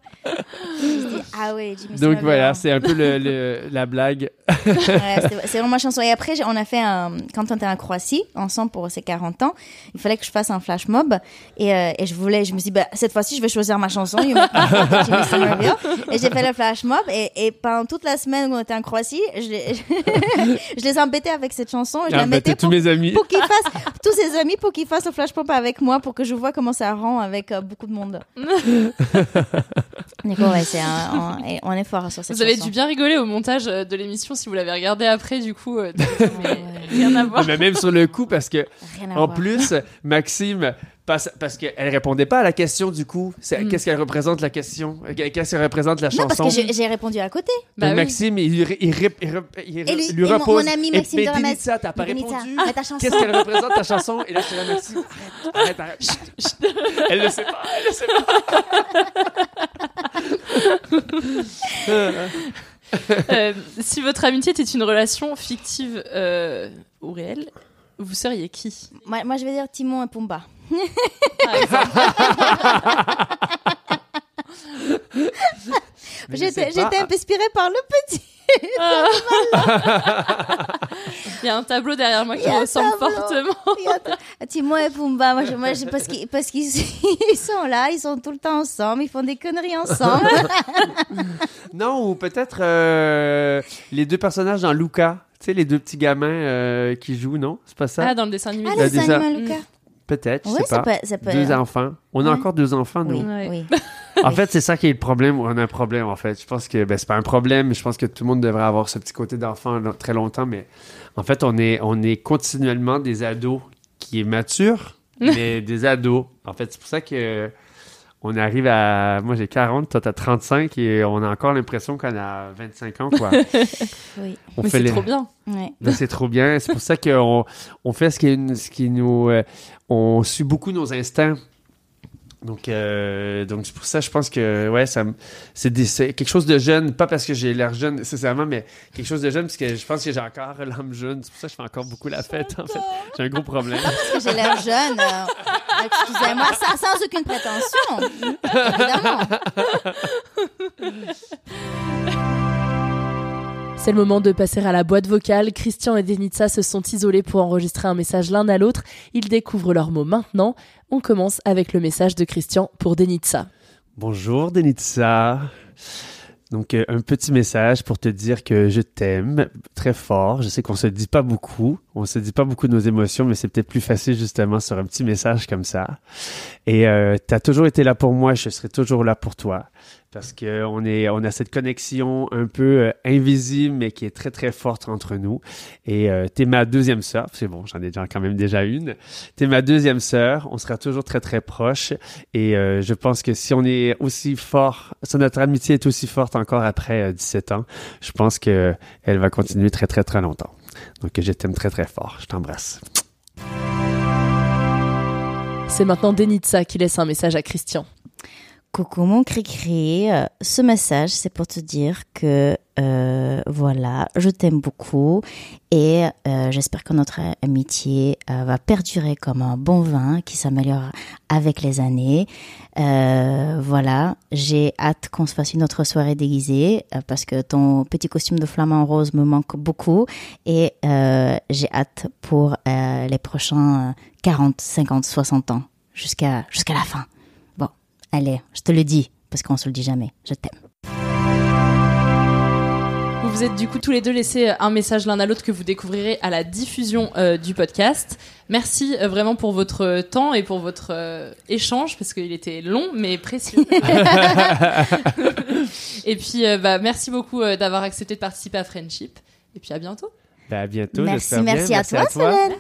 Ah ouais, Jimmy Donc Somerville. voilà, c'est un peu le, le- la blague. C'est vraiment ma chanson. Et après, on a fait un, quand on était en Croatie, ensemble pour ses 40 ans, il fallait que je fasse un flash mob. Et, euh, et je voulais, je me suis dit, bah, cette fois-ci, je vais choisir ma chanson, *laughs* Jimmy Somerville. Et j'ai fait le flash mob. Et, et pendant toute la semaine où on était en Croatie, je les, *laughs* je les embêtais avec cette chanson. Je Ah, la bah, mettais t'es tous pour, mes amis. pour qu'ils fassent, tous ses amis, pour qu'ils fassent le flash mob avec moi, pour que je vois comment ça avec euh, beaucoup de monde. *laughs* Coup, ouais, c'est un- on, *laughs* et on est fort sur cette Vous avez chanson. dû bien rigoler au montage euh, de l'émission si vous l'avez regardé après, du coup. euh, mais *laughs* rien à voir. Mais même sur le coup, parce que Rien à en voir. plus, Maxime, parce, parce qu'elle répondait pas à la question du coup. C'est- Mm. Qu'est-ce qu'elle représente la question? Qu'est-ce qu'elle représente la Non, chanson parce que j'ai j'ai répondu à côté. Bah oui. Maxime, il, lui- il, il Et lui, lui et mon- repose. mon ami Et Maxime puis, Dorames. Denitsa, t'as pas Denitsa, répondu? chanson. Qu'est-ce qu'elle représente ta chanson? Et là, c'est la Maxime. Arrête, arrête, arrête. elle ne sait pas, elle ne sait pas. Euh, si votre amitié était une relation fictive euh, ou réelle, vous seriez qui? Moi, moi, je vais dire Timon et Pumba. J'étais un peu inspirée par le petit. Ah. *laughs* Il y a un tableau derrière moi qui ressemble tableau. fortement. Timon et Pumba, moi, je, moi, je- parce qu'ils *laughs* sont là, ils sont tout le temps ensemble, ils font des conneries ensemble. *laughs* Non, ou peut-être euh, les deux personnages dans Luca. Tu sais, les deux petits gamins euh, qui jouent, non? C'est pas ça? Ah, dans le dessin animé. Ah, Le dessin animé Lucas. Peut-être, je Ouais, sais ça pas. peut- ça peut- Deux enfants. On a Ouais. encore deux enfants, nous. Oui, Ouais. oui. En fait, c'est ça qui est le problème. On a un problème, en fait. Je pense que ben, c'est pas un problème, mais je pense que tout le monde devrait avoir ce petit côté d'enfant là, très longtemps. Mais en fait, on est, on est continuellement des ados qui est matures, *laughs* mais des ados. En fait, c'est pour ça que on arrive à. Moi, j'ai 40, toi, t'as 35 et on a encore l'impression qu'on a 25 ans, quoi. *laughs* Oui. On Mais fait c'est les- trop bien. Ouais. Là, c'est trop bien. C'est pour ça qu'on on fait ce qui, ce qui nous. euh, on suit beaucoup nos instincts. Donc, euh, donc c'est pour ça, je pense que ouais, ça, me- c'est, des- c'est quelque chose de jeune, pas parce que j'ai l'air jeune nécessairement, mais quelque chose de jeune, parce que je pense que j'ai encore l'âme jeune. C'est pour ça que je fais encore beaucoup la fête, en fait. J'ai un gros problème. Parce que j'ai l'air jeune. Excusez-moi, sans, sans aucune prétention. Évidemment. C'est le moment de passer à la boîte vocale. Christian et Denitsa se sont isolés pour enregistrer un message l'un à l'autre. Ils découvrent leurs mots maintenant. On commence avec le message de Christian pour Denitsa. Bonjour Denitsa. Donc euh, un petit message pour te dire que je t'aime très fort. Je sais qu'on se dit pas beaucoup, on se dit pas beaucoup de nos émotions, mais c'est peut-être plus facile justement sur un petit message comme ça. Et euh, tu toujours été là pour moi, je serai toujours là pour toi parce que on est on a cette connexion un peu euh, invisible mais qui est très très forte entre nous. Et euh, t'es ma deuxième sœur, c'est bon, j'en ai déjà quand même déjà une. T'es ma deuxième sœur, on sera toujours très très proches. Et euh, je pense que si on est aussi fort, si notre amitié est aussi forte encore après euh, 17 ans, je pense que elle va continuer très très très longtemps. Donc je t'aime très très fort. Je t'embrasse. C'est maintenant Denitsa qui laisse un message à Christian. Coucou mon cri-cri, Euh, ce message c'est pour te dire que euh, voilà, je t'aime beaucoup et euh, j'espère que notre amitié va perdurer comme un bon vin qui s'améliore avec les années. Voilà, j'ai hâte qu'on se fasse une autre soirée déguisée parce que ton petit costume de flamant rose me manque beaucoup et j'ai hâte pour les prochains euh, 40, 50, 60 ans jusqu'à jusqu'à la fin. Allez, je te le dis parce qu'on se le dit jamais. Je t'aime. Vous vous êtes du coup tous les deux laissé un message l'un à l'autre que vous découvrirez à la diffusion euh, du podcast. Merci euh, vraiment pour votre euh, temps et pour votre euh, échange parce qu'il était long mais précieux. *laughs* *laughs* et puis euh, bah, merci beaucoup euh, d'avoir accepté de participer à Friendship et puis à bientôt. Ben, à bientôt. Merci, bien. merci à toi, Solène.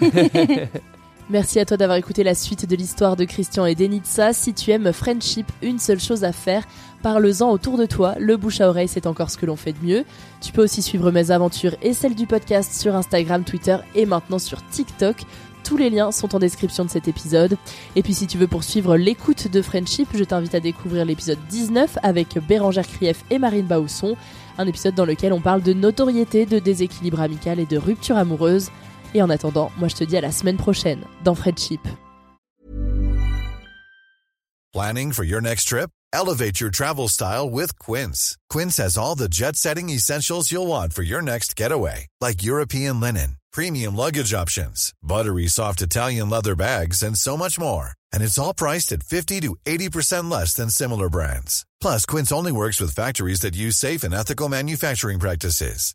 Merci. *laughs* Merci à toi d'avoir écouté la suite de l'histoire de Christian et Denitsa. Si tu aimes Friendship, une seule chose à faire, parle-en autour de toi. Le bouche à oreille, c'est encore ce que l'on fait de mieux. Tu peux aussi suivre mes aventures et celles du podcast sur Instagram, Twitter et maintenant sur TikTok. Tous les liens sont en description de cet épisode. Et puis si tu veux poursuivre l'écoute de Friendship, je t'invite à découvrir l'épisode 19 avec Bérangère Krief et Marine Bausson. Un épisode dans lequel on parle de notoriété, de déséquilibre amical et de rupture amoureuse. Et en attendant, moi je te dis à la semaine prochaine dans Friendship. Planning for your next trip? Elevate your travel style with Quince. Quince has all the jet setting essentials you'll want for your next getaway, like European linen, premium luggage options, buttery soft Italian leather bags, and so much more. And it's all priced at 50 to 80% less than similar brands. Plus, Quince only works with factories that use safe and ethical manufacturing practices.